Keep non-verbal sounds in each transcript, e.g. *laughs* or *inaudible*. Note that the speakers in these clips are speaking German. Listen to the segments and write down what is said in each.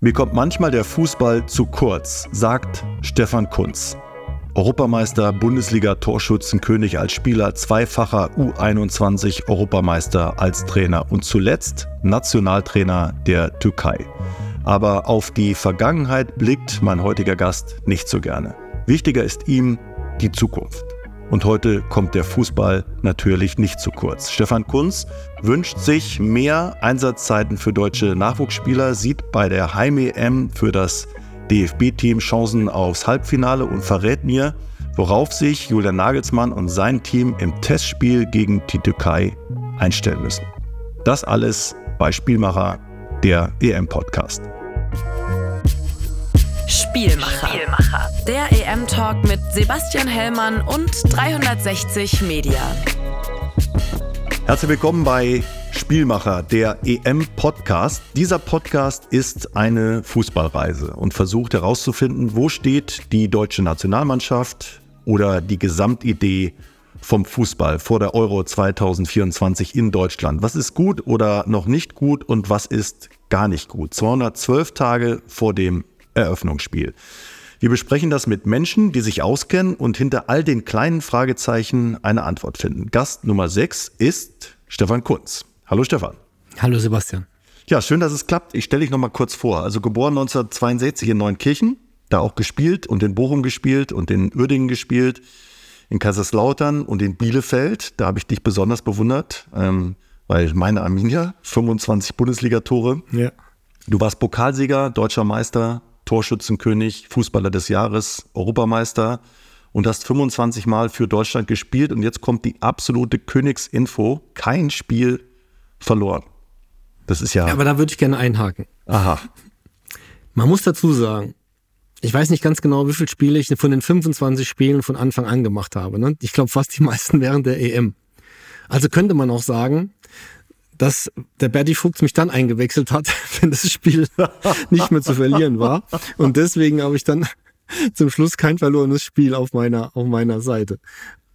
Mir kommt manchmal der Fußball zu kurz, sagt Stefan Kunz. Europameister, Bundesliga-Torschützenkönig als Spieler, zweifacher U21-Europameister als Trainer und zuletzt Nationaltrainer der Türkei. Aber auf die Vergangenheit blickt mein heutiger Gast nicht so gerne. Wichtiger ist ihm die Zukunft. Und heute kommt der Fußball natürlich nicht zu kurz. Stefan Kunz wünscht sich mehr Einsatzzeiten für deutsche Nachwuchsspieler, sieht bei der Heim-EM für das DFB-Team Chancen aufs Halbfinale und verrät mir, worauf sich Julian Nagelsmann und sein Team im Testspiel gegen die Türkei einstellen müssen. Das alles bei Spielmacher, der EM-Podcast. Spielmacher. Spielmacher. Der EM-Talk mit Sebastian Hellmann und 360 Media. Herzlich willkommen bei Spielmacher, der EM-Podcast. Dieser Podcast ist eine Fußballreise und versucht herauszufinden, wo steht die deutsche Nationalmannschaft oder die Gesamtidee vom Fußball vor der Euro 2024 in Deutschland. Was ist gut oder noch nicht gut und was ist gar nicht gut? 212 Tage vor dem Eröffnungsspiel. Wir besprechen das mit Menschen, die sich auskennen und hinter all den kleinen Fragezeichen eine Antwort finden. Gast Nummer 6 ist Stefan Kunz. Hallo Stefan. Hallo Sebastian. Ja, schön, dass es klappt. Ich stelle dich noch mal kurz vor. Also geboren 1962 in Neunkirchen, da auch gespielt und in Bochum gespielt und in Uerdingen gespielt, in Kaiserslautern und in Bielefeld. Da habe ich dich besonders bewundert, ähm, weil meine Arminia 25 Bundesligatore. Ja. Du warst Pokalsieger, deutscher Meister, Torschützenkönig, Fußballer des Jahres, Europameister und hast 25 Mal für Deutschland gespielt. Und jetzt kommt die absolute Königsinfo: kein Spiel verloren. Das ist ja. ja aber da würde ich gerne einhaken. Aha. Man muss dazu sagen, ich weiß nicht ganz genau, wie viele Spiele ich von den 25 Spielen von Anfang an gemacht habe. Ne? Ich glaube fast die meisten *laughs* während der EM. Also könnte man auch sagen, dass der Bertie Fuchs mich dann eingewechselt hat, *laughs* wenn das Spiel *laughs* nicht mehr zu verlieren war. Und deswegen habe ich dann zum Schluss kein verlorenes Spiel auf meiner, auf meiner Seite.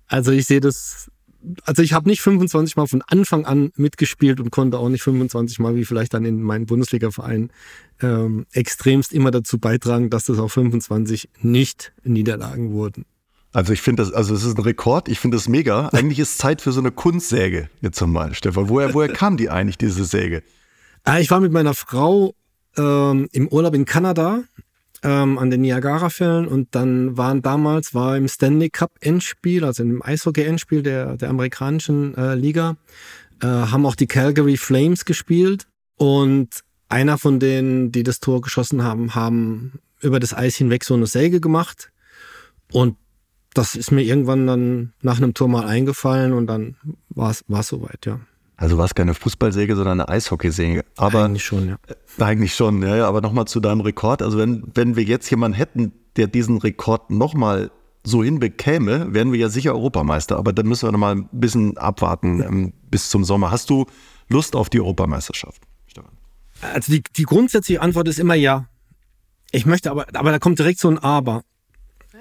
Also ich sehe das, also ich habe nicht 25 Mal von Anfang an mitgespielt und konnte auch nicht 25 Mal, wie vielleicht dann in meinem Bundesliga-Verein, ähm, extremst immer dazu beitragen, dass das auch 25 nicht Niederlagen wurden. Also ich finde das, also es ist ein Rekord, ich finde das mega. *laughs* Eigentlich ist Zeit für so eine Kunstsäge jetzt mal, Stefan. Woher, woher kam die eigentlich, diese Säge? Ah, ich war mit meiner Frau ähm, im Urlaub in Kanada ähm, an den Niagara-Fällen und dann waren damals, war im Stanley Cup Endspiel, also im Eishockey-Endspiel der, der amerikanischen äh, Liga, äh, haben auch die Calgary Flames gespielt und einer von denen, die das Tor geschossen haben, haben über das Eis hinweg so eine Säge gemacht und das ist mir irgendwann dann nach einem Tor mal eingefallen und dann war es soweit, ja. Also war es keine Fußballsäge, sondern eine Eishockeysäge. Aber eigentlich schon, ja. Äh, eigentlich schon, ja, ja. Aber nochmal zu deinem Rekord. Also wenn, wenn wir jetzt jemanden hätten, der diesen Rekord nochmal so hinbekäme, wären wir ja sicher Europameister. Aber dann müssen wir nochmal ein bisschen abwarten ähm, bis zum Sommer. Hast du Lust auf die Europameisterschaft, Stefan? Also die, die grundsätzliche Antwort ist immer ja. Ich möchte aber, aber da kommt direkt so ein Aber.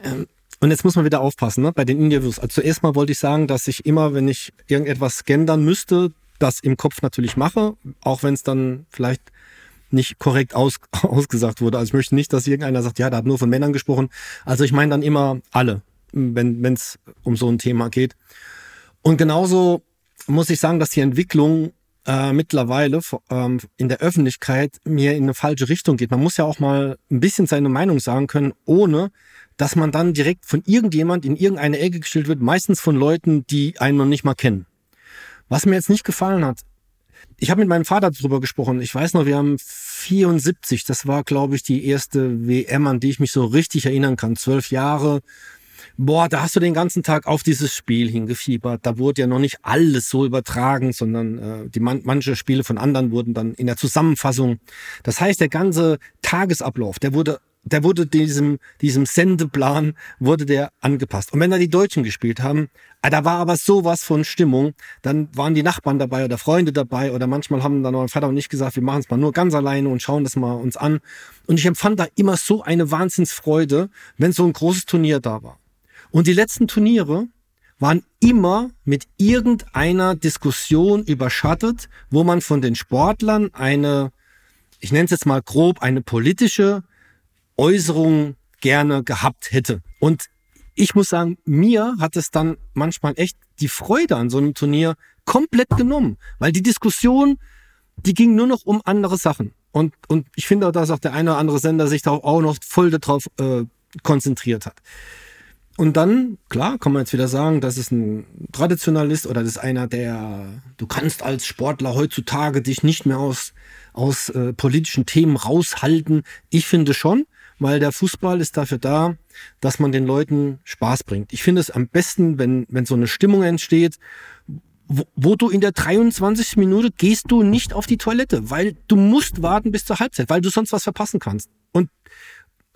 Ähm, und jetzt muss man wieder aufpassen ne, bei den Interviews. Also zuerst mal wollte ich sagen, dass ich immer, wenn ich irgendetwas gendern müsste, das im Kopf natürlich mache, auch wenn es dann vielleicht nicht korrekt aus, *laughs* ausgesagt wurde. Also ich möchte nicht, dass irgendeiner sagt, ja, da hat nur von Männern gesprochen. Also ich meine dann immer alle, wenn es um so ein Thema geht. Und genauso muss ich sagen, dass die Entwicklung äh, mittlerweile ähm, in der Öffentlichkeit mir in eine falsche Richtung geht. Man muss ja auch mal ein bisschen seine Meinung sagen können, ohne dass man dann direkt von irgendjemand in irgendeine Ecke gestellt wird, meistens von Leuten, die einen noch nicht mal kennen. Was mir jetzt nicht gefallen hat, ich habe mit meinem Vater darüber gesprochen. Ich weiß noch, wir haben 74, das war, glaube ich, die erste WM, an die ich mich so richtig erinnern kann. Zwölf Jahre. Boah, da hast du den ganzen Tag auf dieses Spiel hingefiebert. Da wurde ja noch nicht alles so übertragen, sondern äh, die man manche Spiele von anderen wurden dann in der Zusammenfassung. Das heißt, der ganze Tagesablauf, der wurde der wurde diesem, diesem Sendeplan, wurde der angepasst. Und wenn da die Deutschen gespielt haben, ah, da war aber sowas von Stimmung, dann waren die Nachbarn dabei oder Freunde dabei oder manchmal haben dann mein Vater und ich gesagt, wir machen es mal nur ganz alleine und schauen das mal uns an. Und ich empfand da immer so eine Wahnsinnsfreude, wenn so ein großes Turnier da war. Und die letzten Turniere waren immer mit irgendeiner Diskussion überschattet, wo man von den Sportlern eine ich nenne es jetzt mal grob, eine politische Äußerung gerne gehabt hätte. Und ich muss sagen, mir hat es dann manchmal echt die Freude an so einem Turnier komplett genommen, weil die Diskussion, die ging nur noch um andere Sachen. Und, und ich finde auch, dass auch der eine oder andere Sender sich da auch noch voll darauf äh, konzentriert hat. Und dann, klar, kann man jetzt wieder sagen, das ist ein Traditionalist oder das ist einer, der, du kannst als Sportler heutzutage dich nicht mehr aus, aus äh, politischen Themen raushalten. Ich finde schon, weil der Fußball ist dafür da, dass man den Leuten Spaß bringt. Ich finde es am besten, wenn, wenn so eine Stimmung entsteht, wo, wo du in der 23. Minute gehst du nicht auf die Toilette, weil du musst warten bis zur Halbzeit, weil du sonst was verpassen kannst. Und,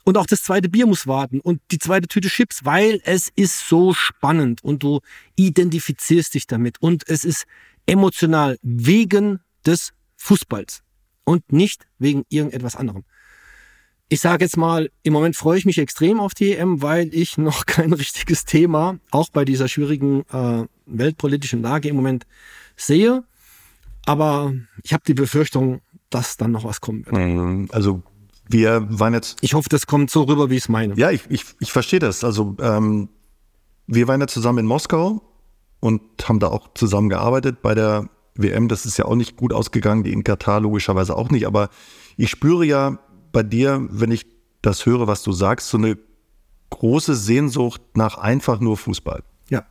und auch das zweite Bier muss warten und die zweite Tüte Chips, weil es ist so spannend und du identifizierst dich damit und es ist emotional wegen des Fußballs und nicht wegen irgendetwas anderem ich sage jetzt mal, im Moment freue ich mich extrem auf die EM, weil ich *laughs* noch kein richtiges Thema, auch bei dieser schwierigen äh, weltpolitischen Lage im Moment sehe. Aber ich habe die Befürchtung, dass dann noch was kommen wird. Mhm. Also wir waren jetzt. Ich hoffe, das kommt so rüber, wie ich es meine. Ja, ich, ich, ich verstehe das. Also ähm, wir waren ja zusammen in Moskau und haben da auch zusammen gearbeitet bei der WM. Das ist ja auch nicht gut ausgegangen, die in Katar logischerweise auch nicht. Aber ich spüre ja, bei dir, wenn ich das höre, was du sagst, so eine große Sehnsucht nach einfach nur Fußball. Ja,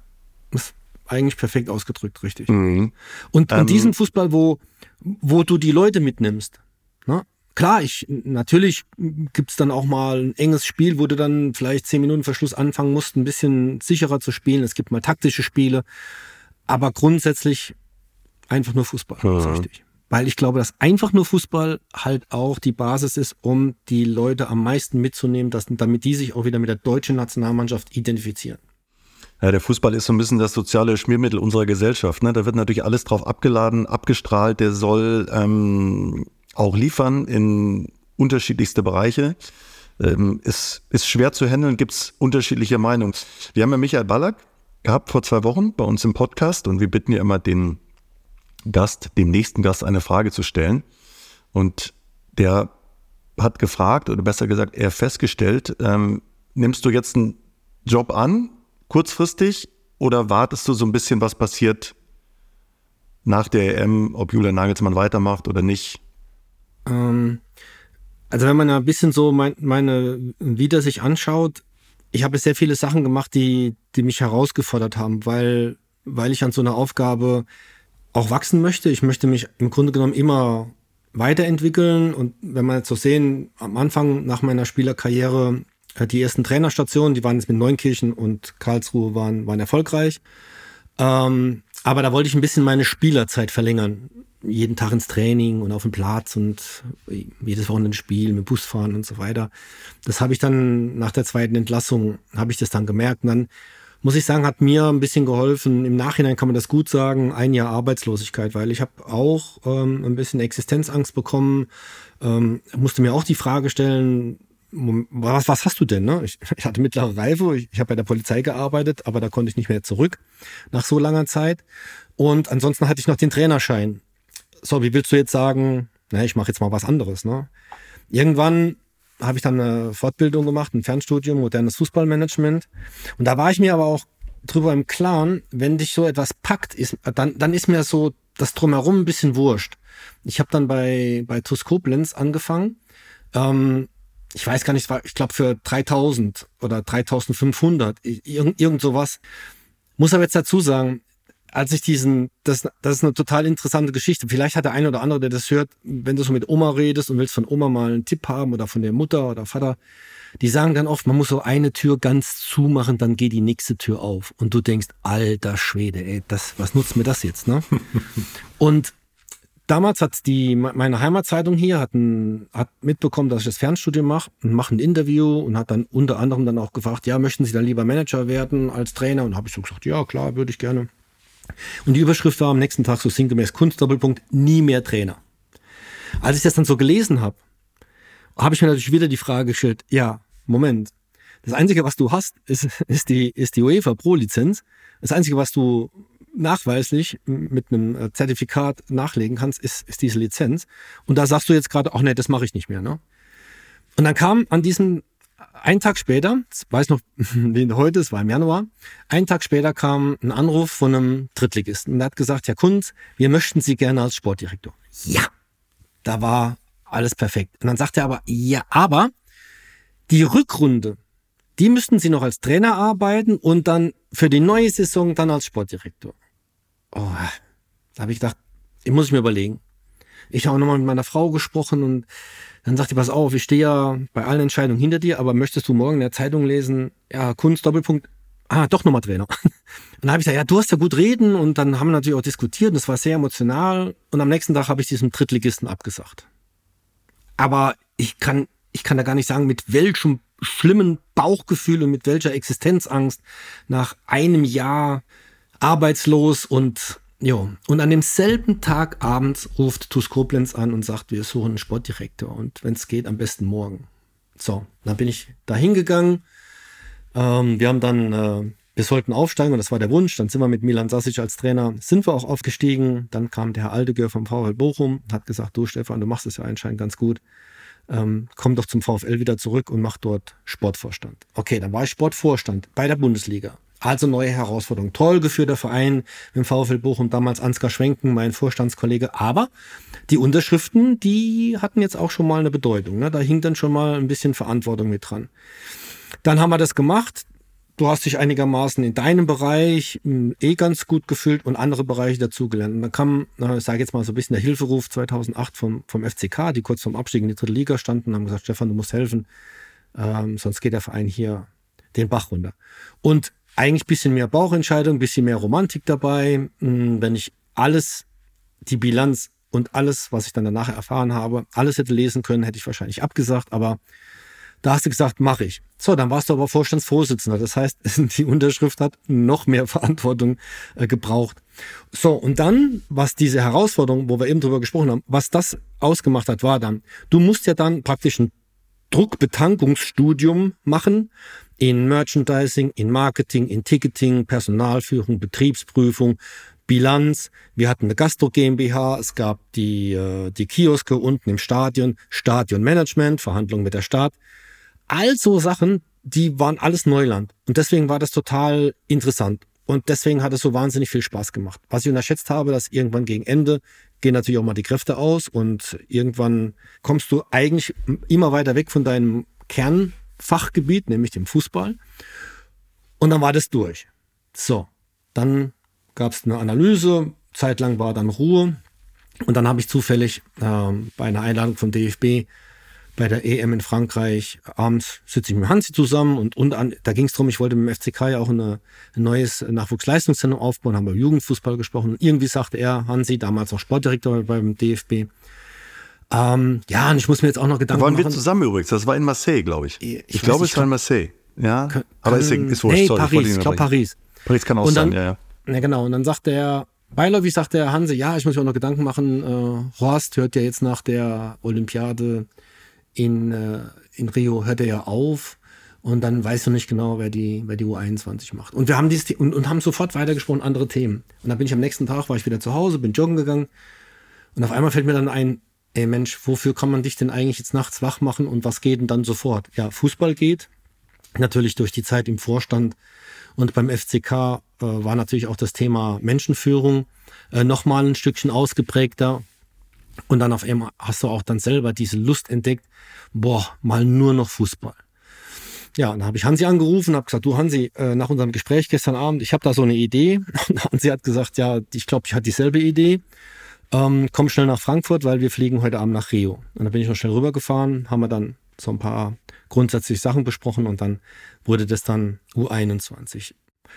ist eigentlich perfekt ausgedrückt, richtig. Mhm. Und, ähm, und diesen Fußball, wo, wo du die Leute mitnimmst. Ne? Klar, ich, natürlich gibt's dann auch mal ein enges Spiel, wo du dann vielleicht zehn Minuten Verschluss anfangen musst, ein bisschen sicherer zu spielen. Es gibt mal taktische Spiele. Aber grundsätzlich einfach nur Fußball. Ist richtig weil ich glaube, dass einfach nur Fußball halt auch die Basis ist, um die Leute am meisten mitzunehmen, dass, damit die sich auch wieder mit der deutschen Nationalmannschaft identifizieren. Ja, der Fußball ist so ein bisschen das soziale Schmiermittel unserer Gesellschaft. Ne? Da wird natürlich alles drauf abgeladen, abgestrahlt. Der soll ähm, auch liefern in unterschiedlichste Bereiche. Ähm, ist, ist schwer zu handeln, gibt es unterschiedliche Meinungen. Wir haben ja Michael Ballack gehabt vor zwei Wochen bei uns im Podcast und wir bitten ja immer den Gast, dem nächsten Gast eine Frage zu stellen. Und der hat gefragt, oder besser gesagt, er festgestellt, ähm, nimmst du jetzt einen Job an, kurzfristig, oder wartest du so ein bisschen, was passiert nach der EM, ob Julian Nagelsmann weitermacht oder nicht? Ähm, also wenn man ein bisschen so mein, meine Lieder sich anschaut, ich habe sehr viele Sachen gemacht, die, die mich herausgefordert haben, weil, weil ich an so einer Aufgabe auch wachsen möchte. Ich möchte mich im Grunde genommen immer weiterentwickeln. Und wenn man jetzt so sehen, am Anfang nach meiner Spielerkarriere, äh, die ersten Trainerstationen, die waren jetzt mit Neunkirchen und Karlsruhe waren, waren erfolgreich. Ähm, aber da wollte ich ein bisschen meine Spielerzeit verlängern. Jeden Tag ins Training und auf dem Platz und jedes Wochenende Spiel, mit Bus fahren und so weiter. Das habe ich dann nach der zweiten Entlassung, habe ich das dann gemerkt. Und dann muss ich sagen, hat mir ein bisschen geholfen. Im Nachhinein kann man das gut sagen, ein Jahr Arbeitslosigkeit, weil ich habe auch ähm, ein bisschen Existenzangst bekommen, ähm, musste mir auch die Frage stellen, was, was hast du denn? Ne? Ich, *laughs* ich hatte mittlere Reife, ich, ich habe bei der Polizei gearbeitet, aber da konnte ich nicht mehr zurück nach so langer Zeit. Und ansonsten hatte ich noch den Trainerschein. So, wie willst du jetzt sagen, na, ich mache jetzt mal was anderes? Ne? Irgendwann habe ich dann eine Fortbildung gemacht, ein Fernstudium, modernes Fußballmanagement. Und da war ich mir aber auch drüber im Klaren, wenn dich so etwas packt, ist, dann, dann ist mir so das drumherum ein bisschen wurscht. Ich habe dann bei, bei TuS Koblenz angefangen. Ähm, ich weiß gar nicht, ich glaube für 3000 oder 3500, irgend, irgend sowas. Muss aber jetzt dazu sagen, als ich diesen, das, das ist eine total interessante Geschichte. Vielleicht hat der eine oder andere, der das hört, wenn du so mit Oma redest und willst von Oma mal einen Tipp haben oder von der Mutter oder Vater, die sagen dann oft, man muss so eine Tür ganz zumachen, dann geht die nächste Tür auf. Und du denkst, alter Schwede, ey, das, was nutzt mir das jetzt, ne? *laughs* und damals hat die, meine Heimatzeitung hier hat, ein, hat mitbekommen, dass ich das Fernstudium mache und mache ein Interview und hat dann unter anderem dann auch gefragt, ja, möchten Sie dann lieber Manager werden als Trainer? Und habe ich so gesagt, ja, klar, würde ich gerne. Und die Überschrift war am nächsten Tag so sinngemäß Kunstdoppelpunkt, nie mehr Trainer. Als ich das dann so gelesen habe, habe ich mir natürlich wieder die Frage gestellt, ja, Moment, das Einzige, was du hast, ist, ist, die, ist die UEFA Pro-Lizenz. Das Einzige, was du nachweislich mit einem äh, Zertifikat nachlegen kannst, ist, ist diese Lizenz. Und da sagst du jetzt gerade, ach nee, das mache ich nicht mehr. Ne? Und dann kam an diesem, einen Tag später, weiß noch, *laughs* wie heute, es war im Januar, einen Tag später kam ein Anruf von einem Drittligisten. Und der hat gesagt, Herr Kunz, wir möchten Sie gerne als Sportdirektor. Ja, da war alles perfekt. Und dann sagt er aber, ja, aber die Rückrunde, die müssten Sie noch als Trainer arbeiten und dann für die neue Saison dann als Sportdirektor. Oh, da habe ich gedacht, ich muss ich mir überlegen. Ich habe auch nochmal mit meiner Frau gesprochen und dann sagt die, pass auf, ich stehe ja bei allen Entscheidungen hinter dir, aber möchtest du morgen in der Zeitung lesen, ja, Kunst, Doppelpunkt, ah, doch nochmal Trainer. *laughs* Und dann habe ich gesagt, ja, du hast ja gut reden und dann haben wir natürlich auch diskutiert und es war sehr emotional und am nächsten Tag habe ich diesem Drittligisten abgesagt. Aber ich kann, ich kann da gar nicht sagen, mit welchem schlimmen Bauchgefühl und mit welcher Existenzangst nach einem Jahr arbeitslos und ja, und an demselben Tag abends ruft TuS Koblenz an und sagt, wir suchen einen Sportdirektor und wenn es geht, am besten morgen. So, dann bin ich da hingegangen. Ähm, wir haben dann, äh, wir sollten aufsteigen und das war der Wunsch. Dann sind wir mit Milan Sasic als Trainer, sind wir auch aufgestiegen. Dann kam der Herr Aldegör vom VfL Bochum, hat gesagt, du Stefan, du machst es ja anscheinend ganz gut ähm, komm doch zum VfL wieder zurück und mach dort Sportvorstand. Okay, dann war ich Sportvorstand bei der Bundesliga. Also neue Herausforderung. Toll geführter Verein dem VfL Bochum, damals Ansgar Schwenken, mein Vorstandskollege. Aber die Unterschriften, die hatten jetzt auch schon mal eine Bedeutung. Ne? Da hing dann schon mal ein bisschen Verantwortung mit dran. Dann haben wir das gemacht du hast dich einigermaßen in deinem Bereich hm, eh ganz gut gefühlt und andere Bereiche dazugelernt. Und dann kam, ich sage jetzt mal so ein bisschen der Hilferuf 2008 vom, vom FCK, die kurz vorm Abstieg in die dritte Liga standen und haben gesagt, Stefan, du musst helfen, ähm, sonst geht der Verein hier den Bach runter. Und eigentlich bisschen mehr Bauchentscheidung, bisschen mehr Romantik dabei. Hm, wenn ich alles, die Bilanz und alles, was ich dann danach erfahren habe, alles hätte lesen können, hätte ich wahrscheinlich abgesagt, aber da hast du gesagt, mache ich. So, dann warst du aber Vorstandsvorsitzender. Das heißt, *laughs* die Unterschrift hat noch mehr Verantwortung äh, gebraucht. So, und dann, was diese Herausforderung, wo wir eben drüber gesprochen haben, was das ausgemacht hat, war dann, du musst ja dann praktisch ein Druckbetankungsstudium machen in Merchandising, in Marketing, in Ticketing, Personalführung, Betriebsprüfung, Bilanz. Wir hatten eine Gastro GmbH, es gab die, äh, die Kioske unten im Stadion, Stadionmanagement, Verhandlungen mit der Stadt all so Sachen, die waren alles Neuland. Und deswegen war das total interessant. Und deswegen hat es so wahnsinnig viel Spaß gemacht. Was ich unterschätzt habe, dass irgendwann gegen Ende gehen natürlich auch mal die Kräfte aus und irgendwann kommst du eigentlich immer weiter weg von deinem Kernfachgebiet, nämlich dem Fußball. Und dann war das durch. So, dann gab es eine Analyse, zeitlang war dann Ruhe. Und dann habe ich zufällig äh, bei einer Einladung vom DFB bei der EM in Frankreich abends sitze ich mit Hansi zusammen und, und an, da ging es darum, ich wollte mit dem FCK ja auch eine, ein neues Nachwuchsleistungszentrum aufbauen, haben wir Jugendfußball gesprochen. Und irgendwie sagte er, Hansi, damals noch Sportdirektor beim DFB, ähm, ja, und ich muss mir jetzt auch noch Gedanken da waren machen. wir zusammen übrigens, das war in Marseille, glaube ich. Ich, ich glaube, es war in Marseille. Ja, kann, aber ist, ist wurscht. Nee, sorry, Paris, ich glaube Paris. Paris kann auch dann- sein, ja, ja. Ja, genau. Und dann sagt der, beiläufig sagt der Hanse, ja, ich muss mir auch noch Gedanken machen. Äh, Horst hört ja jetzt nach der Olympiade in, äh, in Rio, hört er ja auf. Und dann weißt du nicht genau, wer die, wer die U21 macht. Und wir haben dieses, und, und haben sofort weitergesprochen, andere Themen. Und dann bin ich am nächsten Tag, war ich wieder zu Hause, bin joggen gegangen. Und auf einmal fällt mir dann ein, ey Mensch, wofür kann man dich denn eigentlich jetzt nachts wach machen und was geht denn dann sofort? Ja, Fußball geht. Natürlich durch die Zeit im Vorstand und beim FCK äh, war natürlich auch das Thema Menschenführung äh, nochmal ein Stückchen ausgeprägter. Und dann auf einmal hast du auch dann selber diese Lust entdeckt, boah, mal nur noch Fußball. Ja, dann habe ich Hansi angerufen habe gesagt, du Hansi, äh, nach unserem Gespräch gestern Abend, ich habe da so eine Idee. *laughs* Und Hansi hat gesagt, ja, ich glaube, ich hatte dieselbe Idee. Ähm, komm schnell nach Frankfurt, weil wir fliegen heute Abend nach Rio. Und dann bin ich noch schnell rübergefahren, haben wir dann so ein paar grundsätzliche Sachen besprochen und dann wurde das dann U21.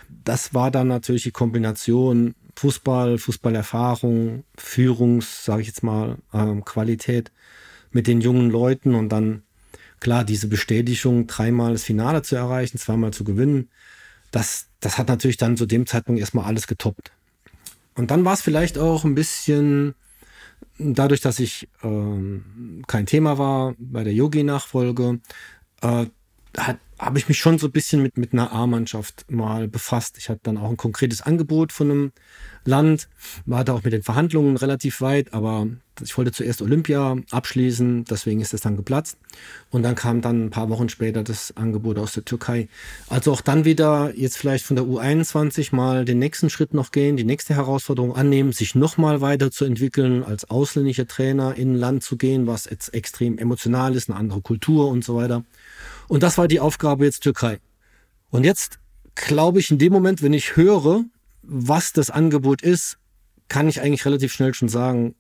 Das war dann natürlich die Kombination Fußball, Fußballerfahrung, Führungs, sage ich jetzt mal, ähm, Qualität mit den jungen Leuten und dann klar diese Bestätigung, dreimal das Finale zu erreichen, zweimal zu gewinnen. Das, das hat natürlich dann zu dem Zeitpunkt erstmal alles getoppt. Und dann war es vielleicht auch ein bisschen dadurch, dass ich ähm, kein Thema war bei der Yogi-Nachfolge, äh, hat, habe ich mich schon so ein bisschen mit, mit einer A-Mannschaft mal befasst. Ich hatte dann auch ein konkretes Angebot von einem Land, war da auch mit den Verhandlungen relativ weit, aber ich wollte zuerst Olympia abschließen, deswegen ist das dann geplatzt. Und dann kam dann ein paar Wochen später das Angebot aus der Türkei. Also auch dann wieder jetzt vielleicht von der U21 mal den nächsten Schritt noch gehen, die nächste Herausforderung annehmen, sich nochmal weiterzuentwickeln, als ausländischer Trainer in ein Land zu gehen, was jetzt extrem emotional ist, eine andere Kultur und so weiter. Und das war die Aufgabe jetzt Türkei. Und jetzt glaube ich in dem Moment, wenn ich höre, was das Angebot ist, kann ich eigentlich relativ schnell schon sagen,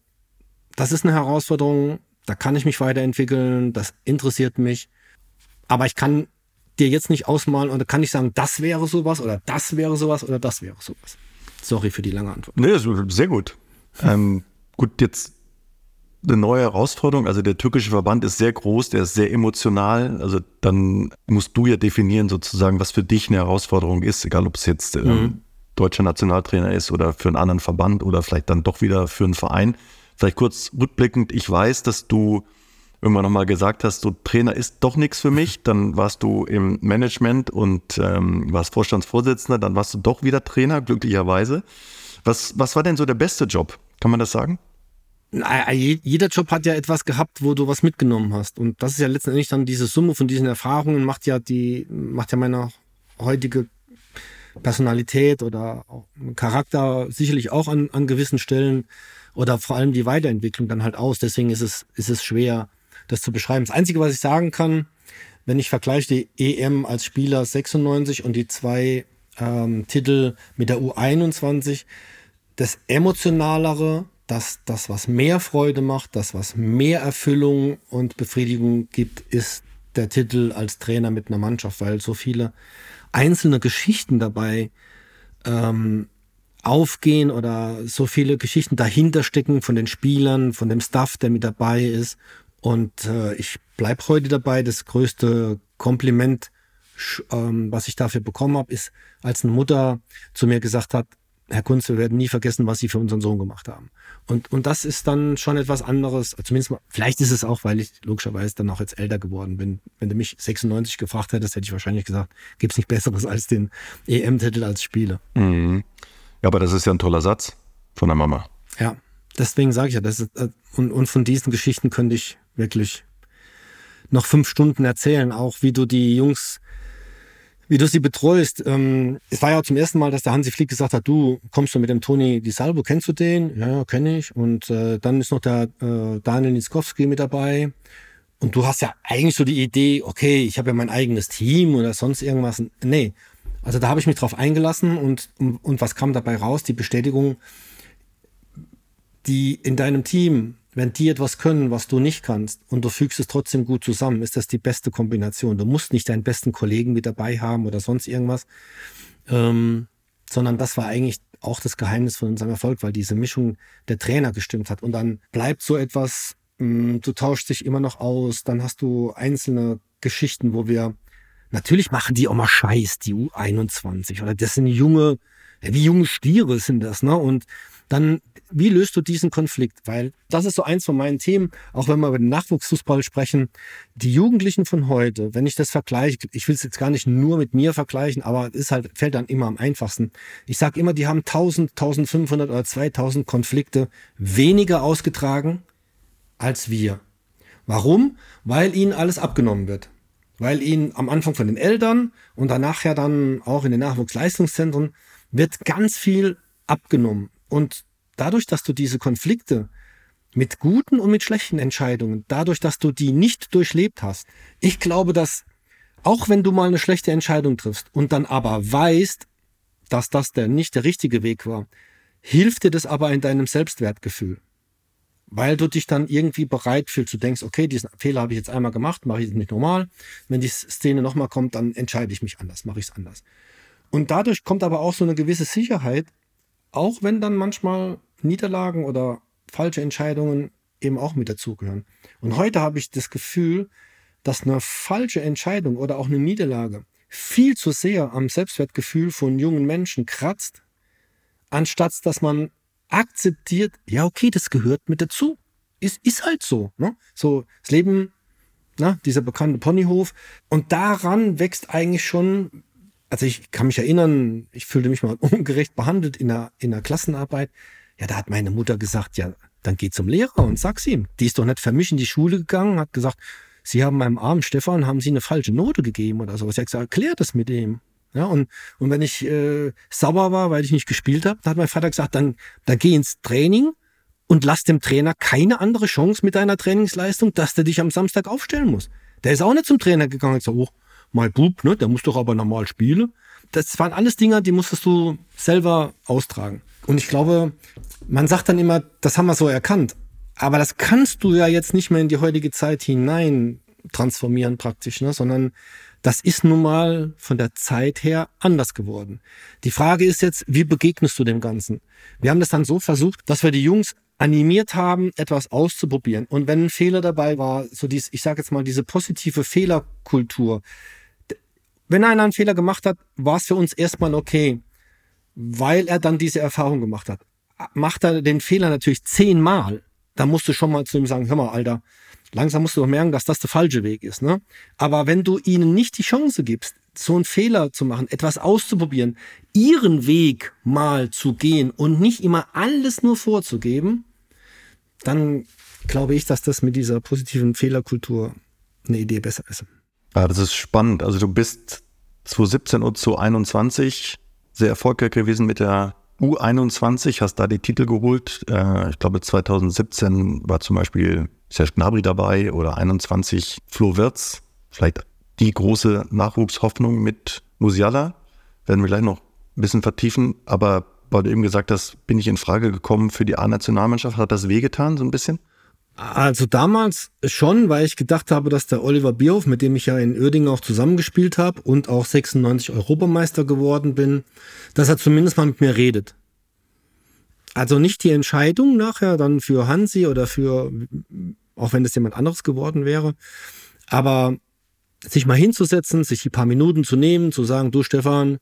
das ist eine Herausforderung, da kann ich mich weiterentwickeln, das interessiert mich. Aber ich kann dir jetzt nicht ausmalen oder kann nicht sagen, das wäre sowas oder das wäre sowas oder das wäre sowas. Sorry für die lange Antwort. Nee, sehr gut. ähm, gut, jetzt eine neue Herausforderung. Also der türkische Verband ist sehr groß, der ist sehr emotional. Also dann musst du ja definieren sozusagen, was für dich eine Herausforderung ist, egal ob es jetzt ähm, mhm. deutscher Nationaltrainer ist oder für einen anderen Verband oder vielleicht dann doch wieder für einen Verein. Vielleicht kurz rückblickend, ich weiß, dass du irgendwann nochmal gesagt hast, so Trainer ist doch nichts für mich. *laughs* Dann warst du im Management und ähm, warst Vorstandsvorsitzender, dann warst du doch wieder Trainer, glücklicherweise. Was, was war denn so der beste Job? Kann man das sagen? Jeder Job hat ja etwas gehabt, wo du was mitgenommen hast. Und das ist ja letztendlich dann diese Summe von diesen Erfahrungen, macht ja die, macht ja meine heutige Personalität oder Charakter sicherlich auch an, an gewissen Stellen oder vor allem die Weiterentwicklung dann halt aus. Deswegen ist es, ist es schwer, das zu beschreiben. Das Einzige, was ich sagen kann, wenn ich vergleiche die EM als Spieler 96 und die zwei ähm, Titel mit der U21, das emotionalere dass das, was mehr Freude macht, das, was mehr Erfüllung und Befriedigung gibt, ist der Titel als Trainer mit einer Mannschaft, weil so viele einzelne Geschichten dabei ähm, aufgehen oder so viele Geschichten dahinter stecken von den Spielern, von dem Staff, der mit dabei ist. Und äh, ich bleibe heute dabei. Das größte Kompliment, ähm, was ich dafür bekommen habe, ist, als eine Mutter zu mir gesagt hat, Herr Kunz, wir werden nie vergessen, was Sie für unseren Sohn gemacht haben. Und, und das ist dann schon etwas anderes. Zumindest mal, vielleicht ist es auch, weil ich logischerweise dann auch jetzt älter geworden bin. Wenn du mich 96 gefragt hättest, hätte ich wahrscheinlich gesagt, gibt es nicht Besseres als den EM-Titel als Spieler. Mhm. Ja, aber das ist ja ein toller Satz von der Mama. Ja, deswegen sage ich ja, das ist, äh, und, und von diesen Geschichten könnte ich wirklich noch fünf Stunden erzählen, auch wie du die Jungs wie du sie betreust. Ähm, es war ja zum ersten Mal, dass der Hansi Flick gesagt hat, du kommst du mit dem Toni Di Salvo, kennst du den? Ja, ja kenne ich. Und äh, dann ist noch der äh, Daniel Niskowski mit dabei. Und du hast ja eigentlich so die Idee, okay, ich habe ja mein eigenes Team oder sonst irgendwas. Nee. Also da habe ich mich drauf eingelassen und, und was kam dabei raus? Die Bestätigung, die in deinem Team wenn die etwas können, was du nicht kannst und du fügst es trotzdem gut zusammen, ist das die beste Kombination. Du musst nicht deinen besten Kollegen mit dabei haben oder sonst irgendwas, ähm, sondern das war eigentlich auch das Geheimnis von unserem Erfolg, weil diese Mischung der Trainer gestimmt hat. Und dann bleibt so etwas, mh, mm, du tauschst dich immer noch aus, dann hast du einzelne Geschichten, wo wir, natürlich machen die auch mal Scheiß, die U21 oder das sind junge, wie junge Stiere sind das, ne? Und dann wie löst du diesen Konflikt? Weil das ist so eins von meinen Themen, auch wenn wir über den Nachwuchsfußball sprechen. Die Jugendlichen von heute, wenn ich das vergleiche, ich will es jetzt gar nicht nur mit mir vergleichen, aber es halt, fällt dann immer am einfachsten. Ich sage immer, die haben 1000, 1500 oder 2000 Konflikte weniger ausgetragen als wir. Warum? Weil ihnen alles abgenommen wird. Weil ihnen am Anfang von den Eltern und danach ja dann auch in den Nachwuchsleistungszentren wird ganz viel abgenommen. Und dadurch, dass du diese Konflikte mit guten und mit schlechten Entscheidungen, dadurch, dass du die nicht durchlebt hast, ich glaube, dass auch wenn du mal eine schlechte Entscheidung triffst und dann aber weißt, dass das der nicht der richtige Weg war, hilft dir das aber in deinem Selbstwertgefühl. Weil du dich dann irgendwie bereit fühlst, du denkst, okay, diesen Fehler habe ich jetzt einmal gemacht, mache ich es nicht normal. Wenn die Szene nochmal kommt, dann entscheide ich mich anders, mache ich es anders. Und dadurch kommt aber auch so eine gewisse Sicherheit, auch wenn dann manchmal Niederlagen oder falsche Entscheidungen eben auch mit dazugehören. Und heute habe ich das Gefühl, dass eine falsche Entscheidung oder auch eine Niederlage viel zu sehr am Selbstwertgefühl von jungen Menschen kratzt, anstatt dass man akzeptiert, ja, okay, das gehört mit dazu. Ist, ist halt so. Ne? So, das Leben na, dieser bekannte Ponyhof. Und daran wächst eigentlich schon, also ich kann mich erinnern, ich fühlte mich mal *laughs* ungerecht behandelt in der, in der Klassenarbeit. Ja, da hat meine Mutter gesagt, ja, dann geh zum Lehrer und sag's ihm. Die ist doch nicht für mich in die Schule gegangen, hat gesagt, Sie haben meinem armen Stefan, haben Sie eine falsche Note gegeben oder sowas. Ich habe gesagt, erklär das mit ihm. Ja, und, und wenn ich äh, sauer war, weil ich nicht gespielt habe, dann hat mein Vater gesagt, dann, dann geh ins Training und lass dem Trainer keine andere Chance mit deiner Trainingsleistung, dass der dich am Samstag aufstellen muss. Der ist auch nicht zum Trainer gegangen und gesagt, oh, mein Bub, ne, der muss doch aber normal spielen. Das waren alles Dinge, die musstest du selber austragen. Und ich glaube, man sagt dann immer, das haben wir so erkannt. Aber das kannst du ja jetzt nicht mehr in die heutige Zeit hinein transformieren praktisch, ne? sondern das ist nun mal von der Zeit her anders geworden. Die Frage ist jetzt, wie begegnest du dem Ganzen? Wir haben das dann so versucht, dass wir die Jungs animiert haben, etwas auszuprobieren. Und wenn ein Fehler dabei war, so dies, ich sage jetzt mal, diese positive Fehlerkultur. Wenn einer einen Fehler gemacht hat, war es für uns erstmal okay, weil er dann diese Erfahrung gemacht hat. Macht er den Fehler natürlich zehnmal, da musst du schon mal zu ihm sagen, hör mal, Alter, langsam musst du doch merken, dass das der falsche Weg ist. Ne? Aber wenn du ihnen nicht die Chance gibst, so einen Fehler zu machen, etwas auszuprobieren, ihren Weg mal zu gehen und nicht immer alles nur vorzugeben, dann glaube ich, dass das mit dieser positiven Fehlerkultur eine Idee besser ist. Ja, das ist spannend. Also du bist 2017 und 2021 sehr erfolgreich gewesen mit der U21 hast da die Titel geholt. Äh, ich glaube 2017 war zum Beispiel Serge Gnabry dabei oder 21 Flo Wirtz. Vielleicht die große Nachwuchshoffnung mit Musiala. Werden wir gleich noch ein bisschen vertiefen. Aber weil du eben gesagt hast, bin ich in Frage gekommen für die A-Nationalmannschaft. Hat das wehgetan so ein bisschen? Also damals schon, weil ich gedacht habe, dass der Oliver Bierhoff, mit dem ich ja in Uerdingen auch zusammengespielt habe und auch 96 Europameister geworden bin, dass er zumindest mal mit mir redet. Also nicht die Entscheidung nachher dann für Hansi oder für, auch wenn das jemand anderes geworden wäre, aber sich mal hinzusetzen, sich die paar Minuten zu nehmen, zu sagen, du Stefan,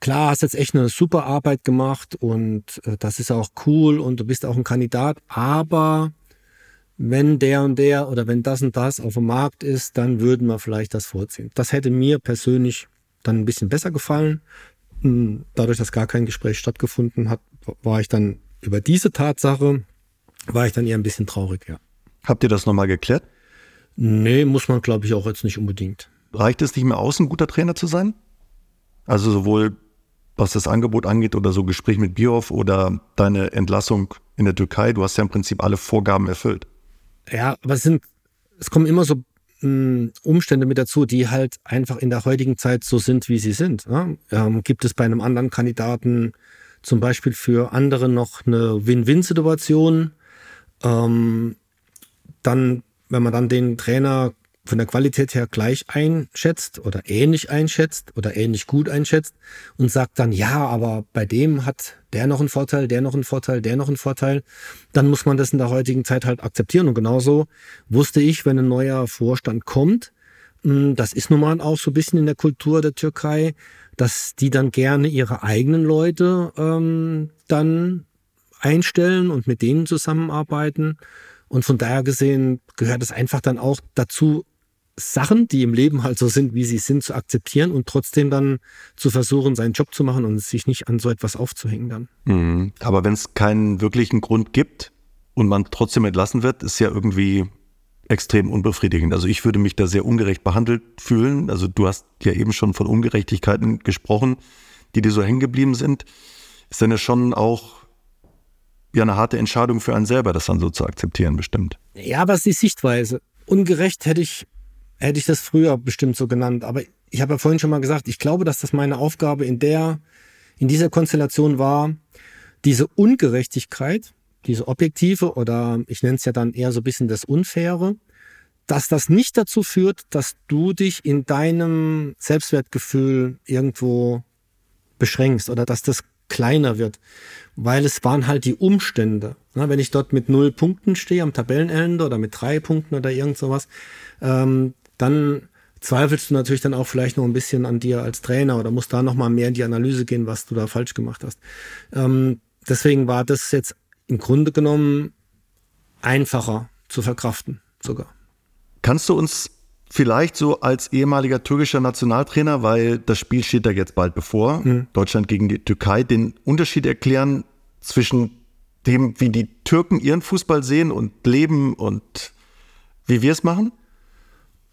klar, hast jetzt echt eine super Arbeit gemacht und äh, das ist auch cool und du bist auch ein Kandidat, aber wenn der und der oder wenn das und das auf dem Markt ist, dann würden wir vielleicht das vorziehen. Das hätte mir persönlich dann ein bisschen besser gefallen. Hm, dadurch, dass gar kein Gespräch stattgefunden hat, war ich dann über diese Tatsache, war ich dann eher ein bisschen traurig, ja. Habt ihr das nochmal geklärt? Nee, muss man, glaube ich, auch jetzt nicht unbedingt. Reicht es nicht mehr aus, ein guter Trainer zu sein? Also sowohl was das Angebot angeht oder so Gespräch mit Bioff oder deine Entlassung in der Türkei, du hast ja im Prinzip alle Vorgaben erfüllt. Ja, aber es sind, es kommen immer so hm, Umstände mit dazu, die halt einfach in der heutigen Zeit so sind, wie sie sind. Ne? Ähm, gibt es bei einem anderen Kandidaten zum Beispiel für andere noch eine Win-Win-Situation? Ähm, dann, wenn man dann den Trainer von der Qualität her gleich einschätzt oder ähnlich einschätzt oder ähnlich gut einschätzt und sagt dann, ja, aber bei dem hat der noch einen Vorteil, der noch einen Vorteil, der noch einen Vorteil, dann muss man das in der heutigen Zeit halt akzeptieren. Und genauso wusste ich, wenn ein neuer Vorstand kommt, hm, das ist nun mal auch so ein bisschen in der Kultur der Türkei, dass die dann gerne ihre eigenen Leute ähm, dann einstellen und mit denen zusammenarbeiten. Und von daher gesehen gehört es einfach dann auch dazu, Sachen, die im Leben halt so sind, wie sie sind, zu akzeptieren und trotzdem dann zu versuchen, seinen Job zu machen und sich nicht an so etwas aufzuhängen dann. Mhm. Aber wenn es keinen wirklichen Grund gibt und man trotzdem entlassen wird, ist ja irgendwie extrem unbefriedigend. Also ich würde mich da sehr ungerecht behandelt fühlen. Also du hast ja eben schon von Ungerechtigkeiten gesprochen, die dir so hängen geblieben sind. Ist dann ja schon auch ja eine harte Entscheidung für einen selber, das dann so zu akzeptieren, bestimmt. Ja, aber es ist die Sichtweise. Ungerecht hätte ich hätte ich das früher bestimmt so genannt. Aber ich habe ja vorhin schon mal gesagt, ich glaube, dass das meine Aufgabe in der, in dieser Konstellation war, diese Ungerechtigkeit, diese objektive oder ich nenne es ja dann eher so ein bisschen das Unfaire, dass das nicht dazu führt, dass du dich in deinem Selbstwertgefühl irgendwo beschränkst oder dass das kleiner wird, weil es waren halt die Umstände. wenn ich dort mit null Punkten stehe am Tabellenende oder mit drei Punkten oder irgend sowas, ähm, dann zweifelst du natürlich dann auch vielleicht noch ein bisschen an dir als Trainer oder musst da noch mal mehr in die Analyse gehen, was du da falsch gemacht hast. Ähm, deswegen war das jetzt im Grunde genommen einfacher zu verkraften sogar. Kannst du uns vielleicht so als ehemaliger türkischer Nationaltrainer, weil das Spiel steht da jetzt bald bevor, mhm. Deutschland gegen die Türkei, den Unterschied erklären zwischen dem, wie die Türken ihren Fußball sehen und leben und wie wir es machen?